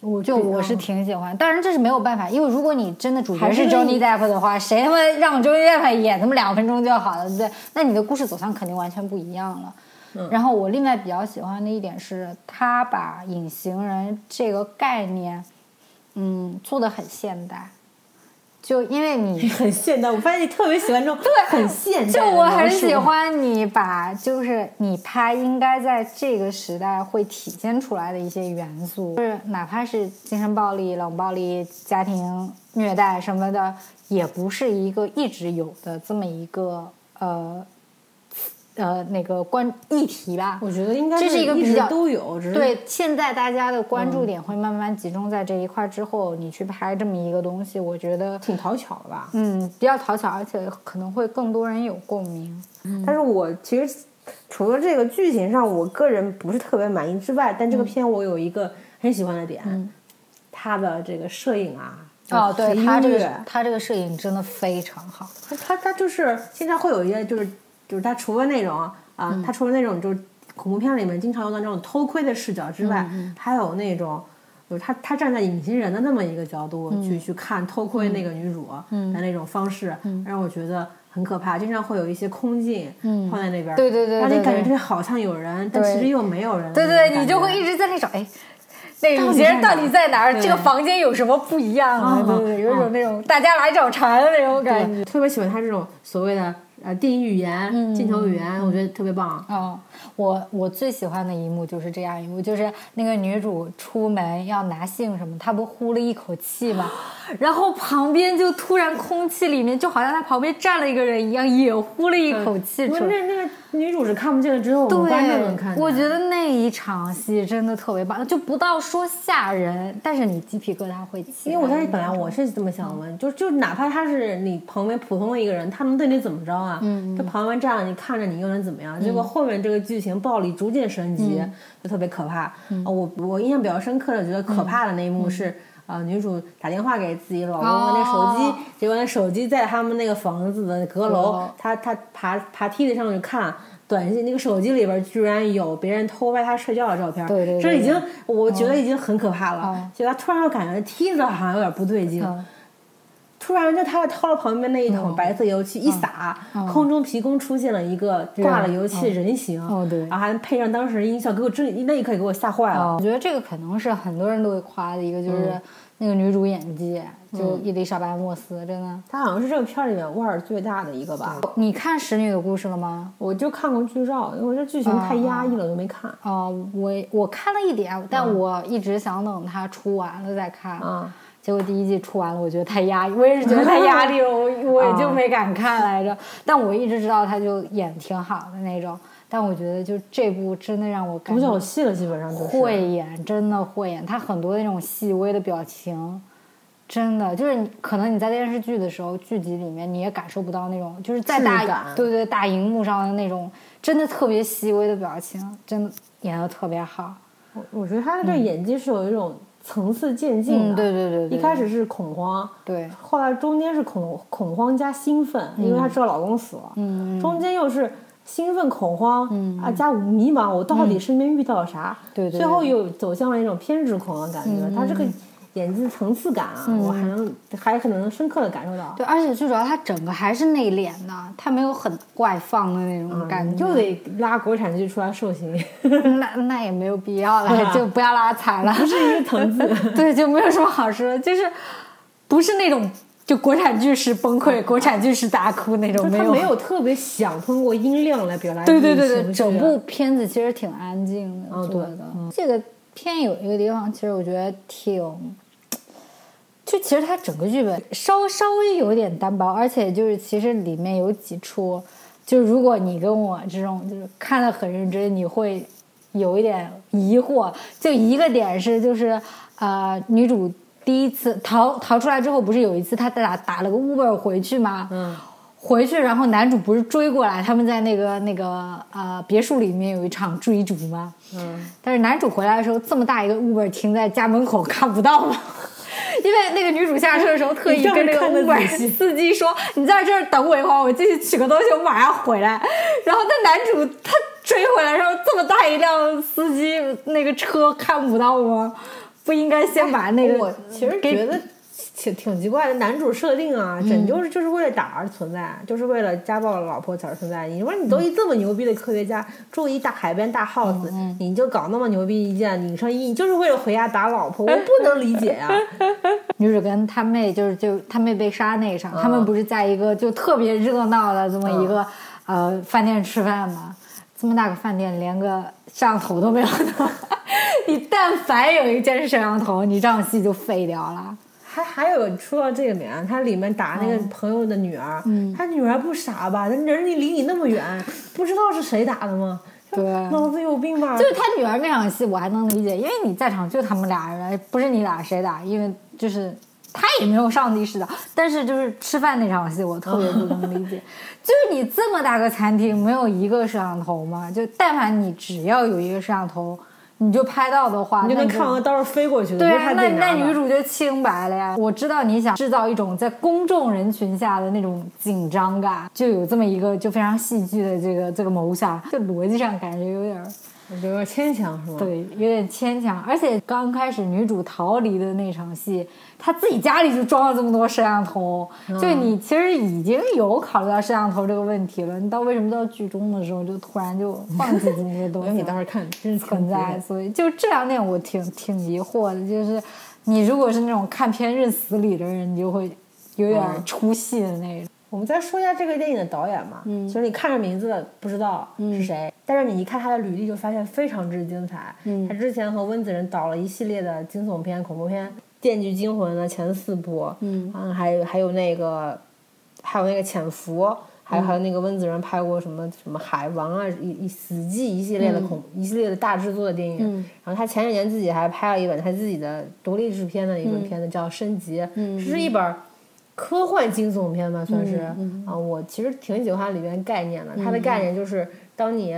[SPEAKER 2] 我就我是挺喜欢，当然这是没有办法，因为如果你真的主角是 Johnny Depp 的话，谁他妈让 Johnny Depp 演他妈两分钟就好了，对不对？那你的故事走向肯定完全不一样了。然后我另外比较喜欢的一点是，他把隐形人这个概念，嗯，做的很现代。就因为你
[SPEAKER 1] 很现代，我发现你特别喜欢这种
[SPEAKER 2] 对
[SPEAKER 1] 很现代。
[SPEAKER 2] 就我很喜欢你把就是你拍应该在这个时代会体现出来的一些元素，就是哪怕是精神暴力、冷暴力、家庭虐待什么的，也不是一个一直有的这么一个呃。呃，那个关议题吧，
[SPEAKER 1] 我觉得应该
[SPEAKER 2] 这是一个比较
[SPEAKER 1] 都有。
[SPEAKER 2] 对，现在大家的关注点会慢慢集中在这一块之后，你去拍这么一个东西，我觉得
[SPEAKER 1] 挺讨巧的吧？
[SPEAKER 2] 嗯，比较讨巧，而且可能会更多人有共鸣。
[SPEAKER 1] 但是我其实除了这个剧情上，我个人不是特别满意之外，但这个片我有一个很喜欢的点，它的这个摄影啊，
[SPEAKER 2] 哦，对，他这个他这个摄影真的非常好。
[SPEAKER 1] 他他他就是现在会有一些就是。就是他除了那种啊，他除了那种就是恐怖片里面经常用的那种偷窥的视角之外，还有那种就是他他站在隐形人的那么一个角度去去看偷窥那个女主的那种方式，让我觉得很可怕。经常会有一些空镜放在那边，
[SPEAKER 2] 对对对，
[SPEAKER 1] 让你感觉这好像有人，但其实又没有人。
[SPEAKER 2] 对对，你就会一直在那找，哎，那个隐形人到底在哪儿？这个房间有什么不一样啊？对对，有一种那种大家来找茬的那种感觉。
[SPEAKER 1] 特别喜欢他这种所谓的。呃，电影语言、镜头语言，我觉得特别棒。
[SPEAKER 2] 哦，我我最喜欢的一幕就是这样一幕，就是那个女主出门要拿信什么，她不呼了一口气吗？然后旁边就突然空气里面就好像她旁边站了一个人一样，也呼了一口气出来。
[SPEAKER 1] 那那个女主是看不见了，只有我们观众能看
[SPEAKER 2] 见。我觉得那一场戏真的特别棒，就不到说吓人，但是你鸡皮疙瘩会起。
[SPEAKER 1] 因为我当时本来我是这么想问，就就哪怕他是你旁边普通的一个人，他能对你怎么着？嗯，他旁边站着，你看着你又能怎么样？结果后面这个剧情暴力逐渐升级，就特别可怕。我我印象比较深刻的，觉得可怕的那一幕是，呃，女主打电话给自己老公的那手机，结果那手机在他们那个房子的阁楼，她她爬爬梯子上去看短信，那个手机里边居然有别人偷拍她睡觉的照片，这已经我觉得已经很可怕了。结果突然又感觉梯子好像有点不对劲。突然就他掏了旁边那一桶白色油漆一撒，空中凭空出现了一个挂了油漆的人形，
[SPEAKER 2] 哦对
[SPEAKER 1] 然后还配上当时的音效，给我这那一刻给我吓坏了。
[SPEAKER 2] 我觉得这个可能是很多人都会夸的一个，就是那个女主演技，就伊丽莎白莫斯，真的。
[SPEAKER 1] 她好像是这个片儿里面腕儿最大的一个吧。
[SPEAKER 2] 你看《使女的故事》了吗？
[SPEAKER 1] 我就看过剧照，因为我这剧情太压抑了，我就没看。
[SPEAKER 2] 哦，我我看了一点，但我一直想等它出完了再看。
[SPEAKER 1] 啊，
[SPEAKER 2] 结果第一季出完了，我觉得太压抑，我也是觉得太压力了，我 我也就没敢看来着。但我一直知道他就演挺好的那种，但我觉得就这部真的让我感
[SPEAKER 1] 独角
[SPEAKER 2] 觉
[SPEAKER 1] 戏了，基本上就是。
[SPEAKER 2] 会演，真的会演。他很多那种细微的表情，真的就是可能你在电视剧的时候，剧集里面你也感受不到那种，就是在大对对大荧幕上的那种真的特别细微的表情，真的演的特别好。
[SPEAKER 1] 我我觉得他的这个演技是有一种层次渐进的。
[SPEAKER 2] 嗯，对对对对，
[SPEAKER 1] 一开始是恐慌，
[SPEAKER 2] 对，
[SPEAKER 1] 后来中间是恐恐慌加兴奋，因为她知道老公死了。
[SPEAKER 2] 嗯，
[SPEAKER 1] 中间又是兴奋、恐慌，啊加迷茫，我到底身边遇到了啥？
[SPEAKER 2] 对对
[SPEAKER 1] 最后又走向了一种偏执狂的感觉。她这个演技层次感啊，我还能还可能深刻的感受到。
[SPEAKER 2] 对，而且最主要他整个还是内敛的，他没有很外放的那种感觉，
[SPEAKER 1] 就得拉国产剧出来受刑，
[SPEAKER 2] 那那也没有必要了，就不要拉踩了，
[SPEAKER 1] 不是一个层次。
[SPEAKER 2] 对，就没有什么好说的，就是不是那种就国产剧是崩溃、国产剧是大哭那种，没有
[SPEAKER 1] 他没有特别想通过音量来表达
[SPEAKER 2] 对对对整部片子其实挺安静的，
[SPEAKER 1] 嗯
[SPEAKER 2] 做的。这个片有一个地方，其实我觉得挺，就其实它整个剧本稍稍微有点单薄，而且就是其实里面有几处，就如果你跟我这种就是看的很认真，你会有一点疑惑。就一个点是，就是呃，女主第一次逃逃出来之后，不是有一次她打打了个 Uber 回去吗？
[SPEAKER 1] 嗯。
[SPEAKER 2] 回去，然后男主不是追过来，他们在那个那个呃别墅里面有一场追逐吗？
[SPEAKER 1] 嗯，
[SPEAKER 2] 但是男主回来的时候，这么大一个 Uber 停在家门口看不到吗？因为那个女主下车的时候特意跟那个
[SPEAKER 1] 你这么看得
[SPEAKER 2] Uber 司机说：“你在这儿等我一会儿，我进去取个东西，我马上回来。”然后那男主他追回来，然后这么大一辆司机那个车看不到吗？不应该先把那个？
[SPEAKER 1] 我其实
[SPEAKER 2] 给
[SPEAKER 1] 觉得挺挺奇怪的，男主设定啊，拯救是就是为了打而存在，就是为了家暴老婆才而存在。你说你都一这么牛逼的科学家，住一大海边大 house，、你就搞那么牛逼一件，拧上衣，你就是为了回家打老婆，我不能理解呀、
[SPEAKER 2] 女主跟她妹就是就她妹被杀那一场，他们不是在一个就特别热闹的这么一个、呃饭店吃饭吗？这么大个饭店连个摄像头都没有的，你但凡有一件摄像头，你这场戏就废掉了。
[SPEAKER 1] 还还有说到这个点，他里面打那个朋友的女儿，他女儿不傻吧？那人家离你那么远，不知道是谁打的吗？
[SPEAKER 2] 对
[SPEAKER 1] 脑子有病吧？
[SPEAKER 2] 就是他女儿那场戏我还能理解，因为你在场就他们俩人，不是你打谁打，因为就是他也没有上帝视角。但是就是吃饭那场戏我特别不能理解，就是你这么大个餐厅没有一个摄像头吗？就但凡你只要有一个摄像头，你就拍到的话，
[SPEAKER 1] 你就能
[SPEAKER 2] 那
[SPEAKER 1] 看到他刀是飞过去的，
[SPEAKER 2] 对啊，那那女主就清白了呀。我知道你想制造一种在公众人群下的那种紧张感，就有这么一个就非常戏剧的这个这个谋杀，就逻辑上感觉有点儿
[SPEAKER 1] 有点牵强是吗？
[SPEAKER 2] 对，有点牵强。而且刚开始女主逃离的那场戏，她自己家里就装了这么多摄像头，
[SPEAKER 1] 嗯
[SPEAKER 2] 就你其实已经有考虑到摄像头这个问题了，你到为什么到剧中的时候就突然就放弃这些东西
[SPEAKER 1] 你当时看真是
[SPEAKER 2] 存在？所以就这两点我挺挺疑惑的，就是你如果是那种看片认死理的人，你就会有点
[SPEAKER 1] 嗯
[SPEAKER 2] 出戏的那种。
[SPEAKER 1] 我们再说一下这个电影的导演嘛，嗯，其实你看着名字不知道是谁，但是你一看他的履历就发现非常之精彩。嗯，他之前和温子仁导了一系列的惊悚片、恐怖片，《电锯惊魂》的前四部，嗯，还有还有那个还有那个《潜伏》。还有还有那个温子仁拍过什么什么海王啊，一一死寂一系列的恐、一系列的大制作的电影，然后他前几年自己还拍了一本他自己的独立制片的一本片子叫《升级》，这是一本科幻惊悚片吧，算是、啊。我其实挺喜欢里面概念的，它的概念就是当你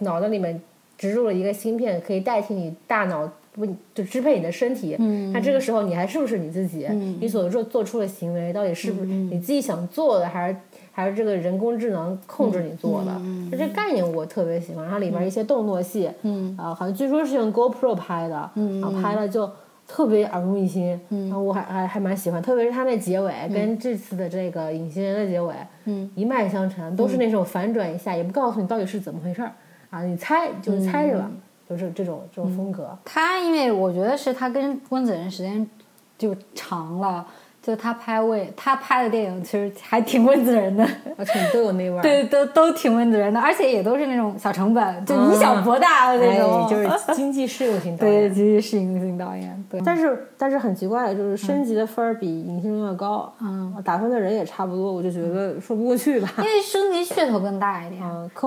[SPEAKER 1] 脑袋里面植入了一个芯片，可以代替你大脑。不，就支配你的身体。嗯，那这个时候你还是不是你自己？嗯，你所做做出的行为到底是不是你自己想做的，还是还是这个人工智能控制你做的？就这概念我特别喜欢。它里面一些动作戏，嗯，啊，好像据说是用 GoPro 拍的，嗯，然后拍了就特别耳目一新，然后我还还还蛮喜欢，特别是他那结尾跟这次的这个隐形人的结尾，
[SPEAKER 2] 嗯，
[SPEAKER 1] 一脉相承，都是那种反转一下，也不告诉你到底是怎么回事儿啊，你猜就是猜着吧，就是这种这种风格。
[SPEAKER 2] 他因为我觉得是他跟温子仁时间就长了。就他拍为他拍的电影，其实还挺温子仁的，
[SPEAKER 1] 而且都有那味儿。
[SPEAKER 2] 对，都都挺温子仁的，而且也都是那种小成本，就以小博大的那种，
[SPEAKER 1] 就是经济适用型导
[SPEAKER 2] 演。对，经济适用型导演。对，
[SPEAKER 1] 但是但是很奇怪的就是升级的分儿比《隐形人》要高，
[SPEAKER 2] 嗯，
[SPEAKER 1] 打分的人也差不多，我就觉得说不过去吧。
[SPEAKER 2] 因为升级噱头更大一点，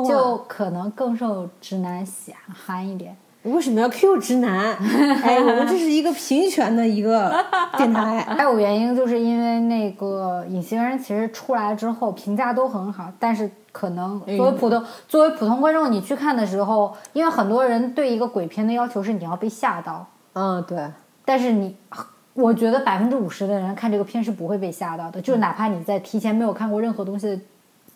[SPEAKER 2] 就可能更受直男喜欢一点。
[SPEAKER 1] 为什么要 Q 直男？哎，我们这是一个平权的一个 电台。
[SPEAKER 2] 还有原因，就是因为那个隐形人其实出来之后评价都很好，但是可能作为普通作为普通观众，你去看的时候，因为很多人对一个鬼片的要求是你要被吓到。
[SPEAKER 1] 嗯，对。
[SPEAKER 2] 但是你，我觉得百分之五十的人看这个片是不会被吓到的，就是哪怕你在提前没有看过任何东西，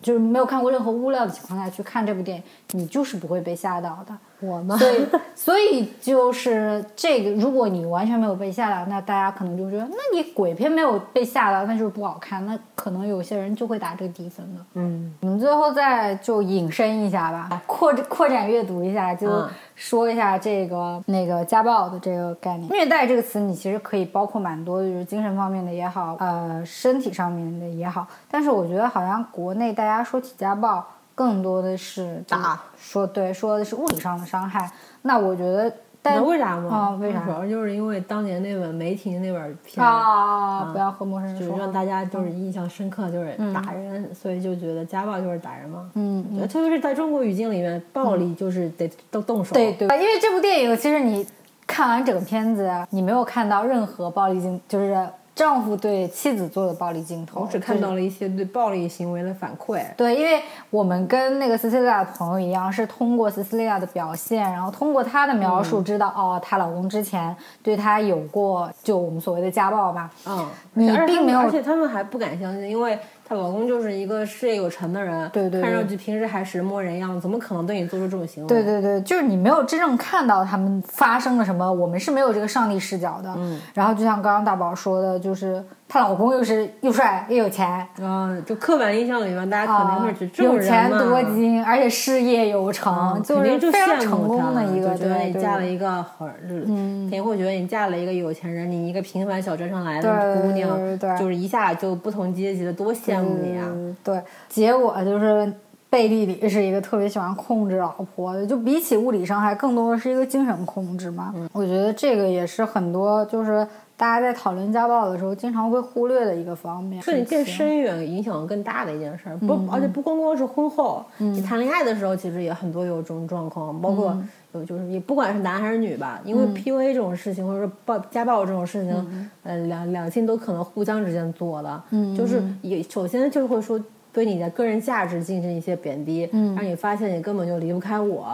[SPEAKER 2] 就是没有看过任何物料的情况下去看这部电影，你就是不会被吓到的。
[SPEAKER 1] 我吗？
[SPEAKER 2] 所以，所以就是这个，如果你完全没有被吓到，那大家可能就觉得，那你鬼片没有被吓到，那就是不好看。那可能有些人就会打这个低分的。
[SPEAKER 1] 嗯，
[SPEAKER 2] 我们最后再就引申一下吧，扩扩展阅读一下，就说一下这个那个家暴的这个概念。虐待这个词，你其实可以包括蛮多，就是精神方面的也好，呃，身体上面的也好。但是我觉得好像国内大家说起家暴。更多的是
[SPEAKER 1] 打，
[SPEAKER 2] 说对，说的是物理上的伤害。那我觉得，但
[SPEAKER 1] 为啥吗？
[SPEAKER 2] 啊，为啥？
[SPEAKER 1] 主要就是因为当年那本媒体那本片
[SPEAKER 2] 啊，不要和陌生人
[SPEAKER 1] 说，就让大家就是印象深刻，就是打人，所以就觉得家暴就是打人嘛。
[SPEAKER 2] 嗯，
[SPEAKER 1] 特别是在中国语境里面，暴力就是得都动手。
[SPEAKER 2] 对对，因为这部电影其实你看完整个片子，你没有看到任何暴力镜，就是。丈夫对妻子做的暴力镜头，
[SPEAKER 1] 我只看到了一些对暴力行为的反馈。
[SPEAKER 2] 对，因为我们跟那个斯斯利亚的朋友一样，是通过斯斯利亚的表现，然后通过她的描述，知道哦，她老公之前对她有过就我们所谓的家暴吧。
[SPEAKER 1] 嗯，
[SPEAKER 2] 你并没有，
[SPEAKER 1] 而且他们还不敢相信，因为。她老公就是一个事业有成的人，
[SPEAKER 2] 对对，
[SPEAKER 1] 看上去平时还神模人样，怎么可能对你做出这种行为？
[SPEAKER 2] 对对对，就是你没有真正看到他们发生了什么，我们是没有这个上帝视角的。
[SPEAKER 1] 嗯，
[SPEAKER 2] 然后就像刚刚大宝说的，就是她老公又是又帅又有钱，
[SPEAKER 1] 嗯，就刻板印象里面大家可能会觉得
[SPEAKER 2] 有钱多金，而且事业有成，就是非常成功的一个，
[SPEAKER 1] 觉得你嫁了一个好，嗯，肯定会觉得你嫁了一个有钱人，你一个平凡小镇上来的姑娘，就是一下就不同阶级的，多羡。
[SPEAKER 2] 嗯，对，结果就是背地里是一个特别喜欢控制老婆的，就比起物理伤害，更多的是一个精神控制嘛。我觉得这个也是很多就是大家在讨论家暴的时候经常会忽略的一个方面，
[SPEAKER 1] 是你更深远、影响更大的一件事儿。不，而且不光光是婚后，你谈恋爱的时候，其实也很多有这种状况，包括。有就是你不管是男还是女吧，因为 PUA 这种事情或者说暴家暴这种事情，呃，两两性都可能互相之间做的，就是也首先就是会说对你的个人价值进行一些贬低，让你发现你根本就离不开我，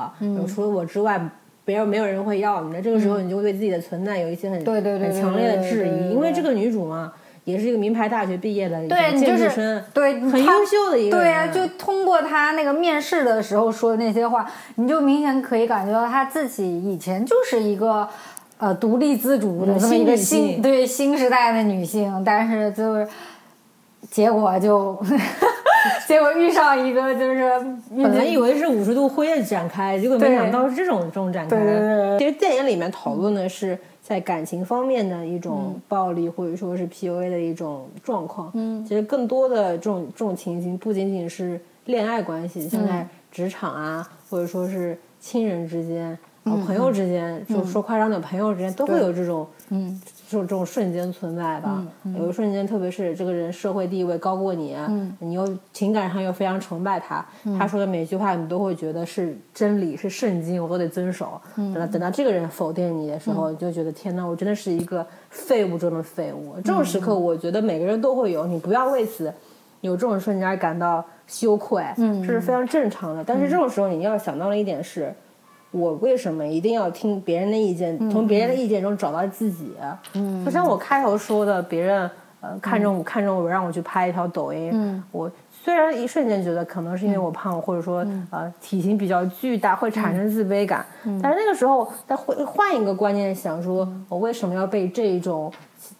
[SPEAKER 1] 除了我之外，别人没有人会要你的。这个时候你就会对自己的存在有一些很很强烈的质疑，因为这个女主嘛。也是一个名牌大学毕业的建筑生，
[SPEAKER 2] 对，
[SPEAKER 1] 很优秀的一个。
[SPEAKER 2] 对呀，就通过他那个面试的时候说的那些话，你就明显可以感觉到他自己以前就是一个呃独立自主的这么一个新对新时代的女性，但是就是结果就 结果遇上一个就是
[SPEAKER 1] 本来以为是五十度灰的展开，结果没想到是这种这种展开。
[SPEAKER 2] 对对对，
[SPEAKER 1] 其实电影里面讨论的是。在感情方面的一种暴力，或者说是 PUA 的一种状况。
[SPEAKER 2] 嗯，
[SPEAKER 1] 其实更多的这种这种情形，不仅仅是恋爱关系，现在职场啊，或者说是亲人之间。朋友之间，就说夸张点，朋友之间都会有这种，
[SPEAKER 2] 嗯，
[SPEAKER 1] 这种这种瞬间存在吧。有一瞬间，特别是这个人社会地位高过你，你又情感上又非常崇拜他，他说的每句话你都会觉得是真理，是圣经，我都得遵守。等到等到这个人否定你的时候，你就觉得天哪，我真的是一个废物中的废物。这种时刻，我觉得每个人都会有，你不要为此有这种瞬间而感到羞愧，这是非常正常的。但是这种时候，你要想到的一点是。我为什么一定要听别人的意见？从别人的意见中找到自己？
[SPEAKER 2] 嗯，
[SPEAKER 1] 就像我开头说的，别人呃看中我看中我让我去拍一条抖音，嗯我虽然一瞬间觉得可能是因为我胖，或者说呃体型比较巨大会产生自卑感，嗯但是那个时候再换换一个观念想说，我为什么要被这种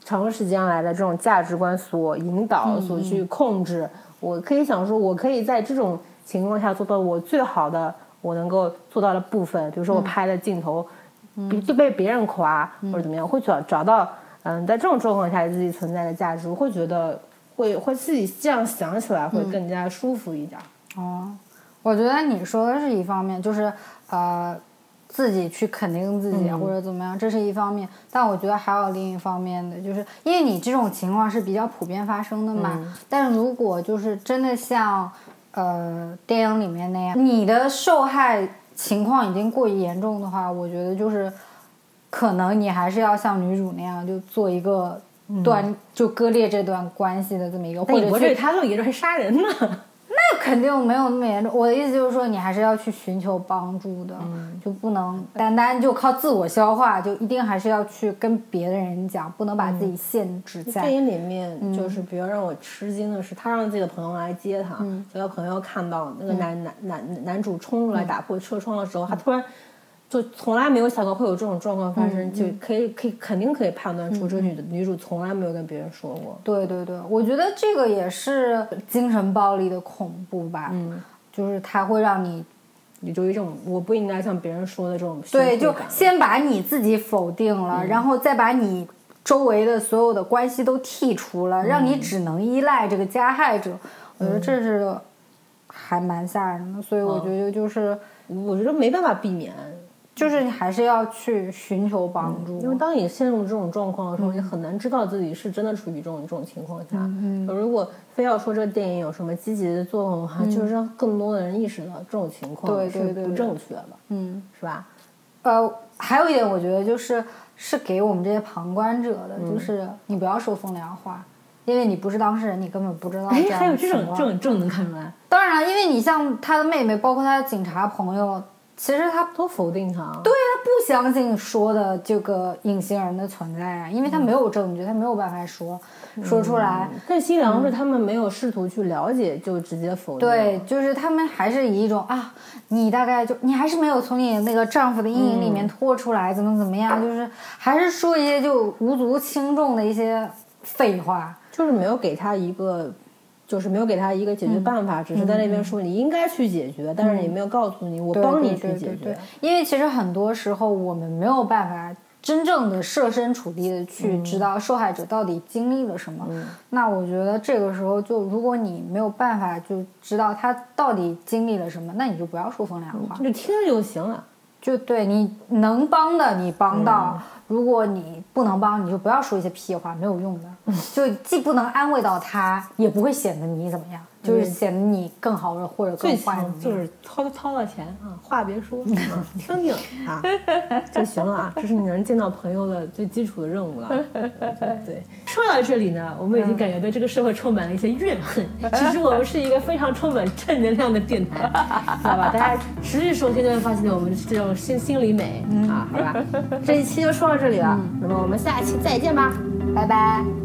[SPEAKER 1] 长时间来的这种价值观所引导、所去控制？我可以想说，我可以在这种情况下做到我最好的，我能够做到的部分，比如说我拍的镜头，就被别人夸或者怎么样，会找找到嗯，在这种状况下自己存在的价值，我会觉得会会自己这样想起来会更加舒服一点。
[SPEAKER 2] 哦，我觉得你说的是一方面，就是呃。自己去肯定自己或者怎么样，这是一方面。但我觉得还有另一方面的，就是因为你这种情况是比较普遍发生的嘛。但如果就是真的像呃电影里面那样，你的受害情况已经过于严重的话，我觉得就是可能你还是要像女主那样，就做一个断就割裂这段关系的这么一个，或者
[SPEAKER 1] 是他都也是杀人呢。
[SPEAKER 2] 那肯定没有那么严重。我的意思就是说，你还是要去寻求帮助的，就不能单单就靠自我消化，就一定还是要去跟别的人讲，不能把自己限制在。
[SPEAKER 1] 电影里面就是比较让我吃惊的是，他让自己的朋友来接他，结果朋友看到那个男男男男主冲出来打破车窗的时候，他突然。就从来没有想过会有这种状况发生，就可以可以肯定可以判断出这女的女主从来没有跟别人说过。
[SPEAKER 2] 对对对，我觉得这个也是精神暴力的恐怖吧。嗯，就是它会让你，
[SPEAKER 1] 你就一种我不应该像别人说的这种。
[SPEAKER 2] 对，就先把你自己否定了，然后再把你周围的所有的关系都剔除了，让你只能依赖这个加害者。我觉得这是还蛮吓人的，所以我觉得就是
[SPEAKER 1] 我觉得没办法避免。
[SPEAKER 2] 就是你还是要去寻求帮助，
[SPEAKER 1] 因为当你陷入这种状况的时候，你很难知道自己是真的处于这种这种情况下。嗯，如果非要说这个电影有什么积极的作用的话，就是让更多的人意识到这种情况是不正确的。嗯，是吧？
[SPEAKER 2] 呃，还有一点，我觉得就是是给我们这些旁观者的，就是你不要说风凉话，因为你不是当事人，你根本不知道。哎，
[SPEAKER 1] 还有这种这种这种能看出来？
[SPEAKER 2] 当然，因为你像他的妹妹，包括他的警察朋友。其实他
[SPEAKER 1] 都否定他，
[SPEAKER 2] 对他不相信说的这个隐形人的存在啊，因为他没有证据，他没有办法说说出来。
[SPEAKER 1] 但新娘是他们没有试图去了解，就直接否定。
[SPEAKER 2] 对，就是他们还是以一种啊，你大概就你还是没有从你那个丈夫的阴影里面拖出来，怎么怎么样，就是还是说一些就无足轻重的一些废话，
[SPEAKER 1] 就是没有给他一个。就是没有给他一个解决办法，只是在那边说你应该去解决，但是也没有告诉你我帮你去解决。
[SPEAKER 2] 因为其实很多时候我们没有办法真正的设身处地的去知道受害者到底经历了什么。那我觉得这个时候就如果你没有办法就知道他到底经历了什么，那你就不要说风凉话，
[SPEAKER 1] 就听着就行了。
[SPEAKER 2] 就对你能帮的你帮到。如果你不能帮，你就不要说一些屁话，没有用的。就既不能安慰到他，也不会显得你怎么样。就是显得你更好或者更坏，
[SPEAKER 1] 就是掏掏到钱啊，话别说，听听啊 就行了啊，这是你能见到朋友的最基础的任务了。对，说到这里呢，我们已经感觉对这个社会充满了一些怨恨。其实我们是一个非常充满正能量的电台，知道吧？大家持续收听就会发现我们这种心心里美啊，好吧？这一期就说到这里了，那么我们下期再见吧，拜拜。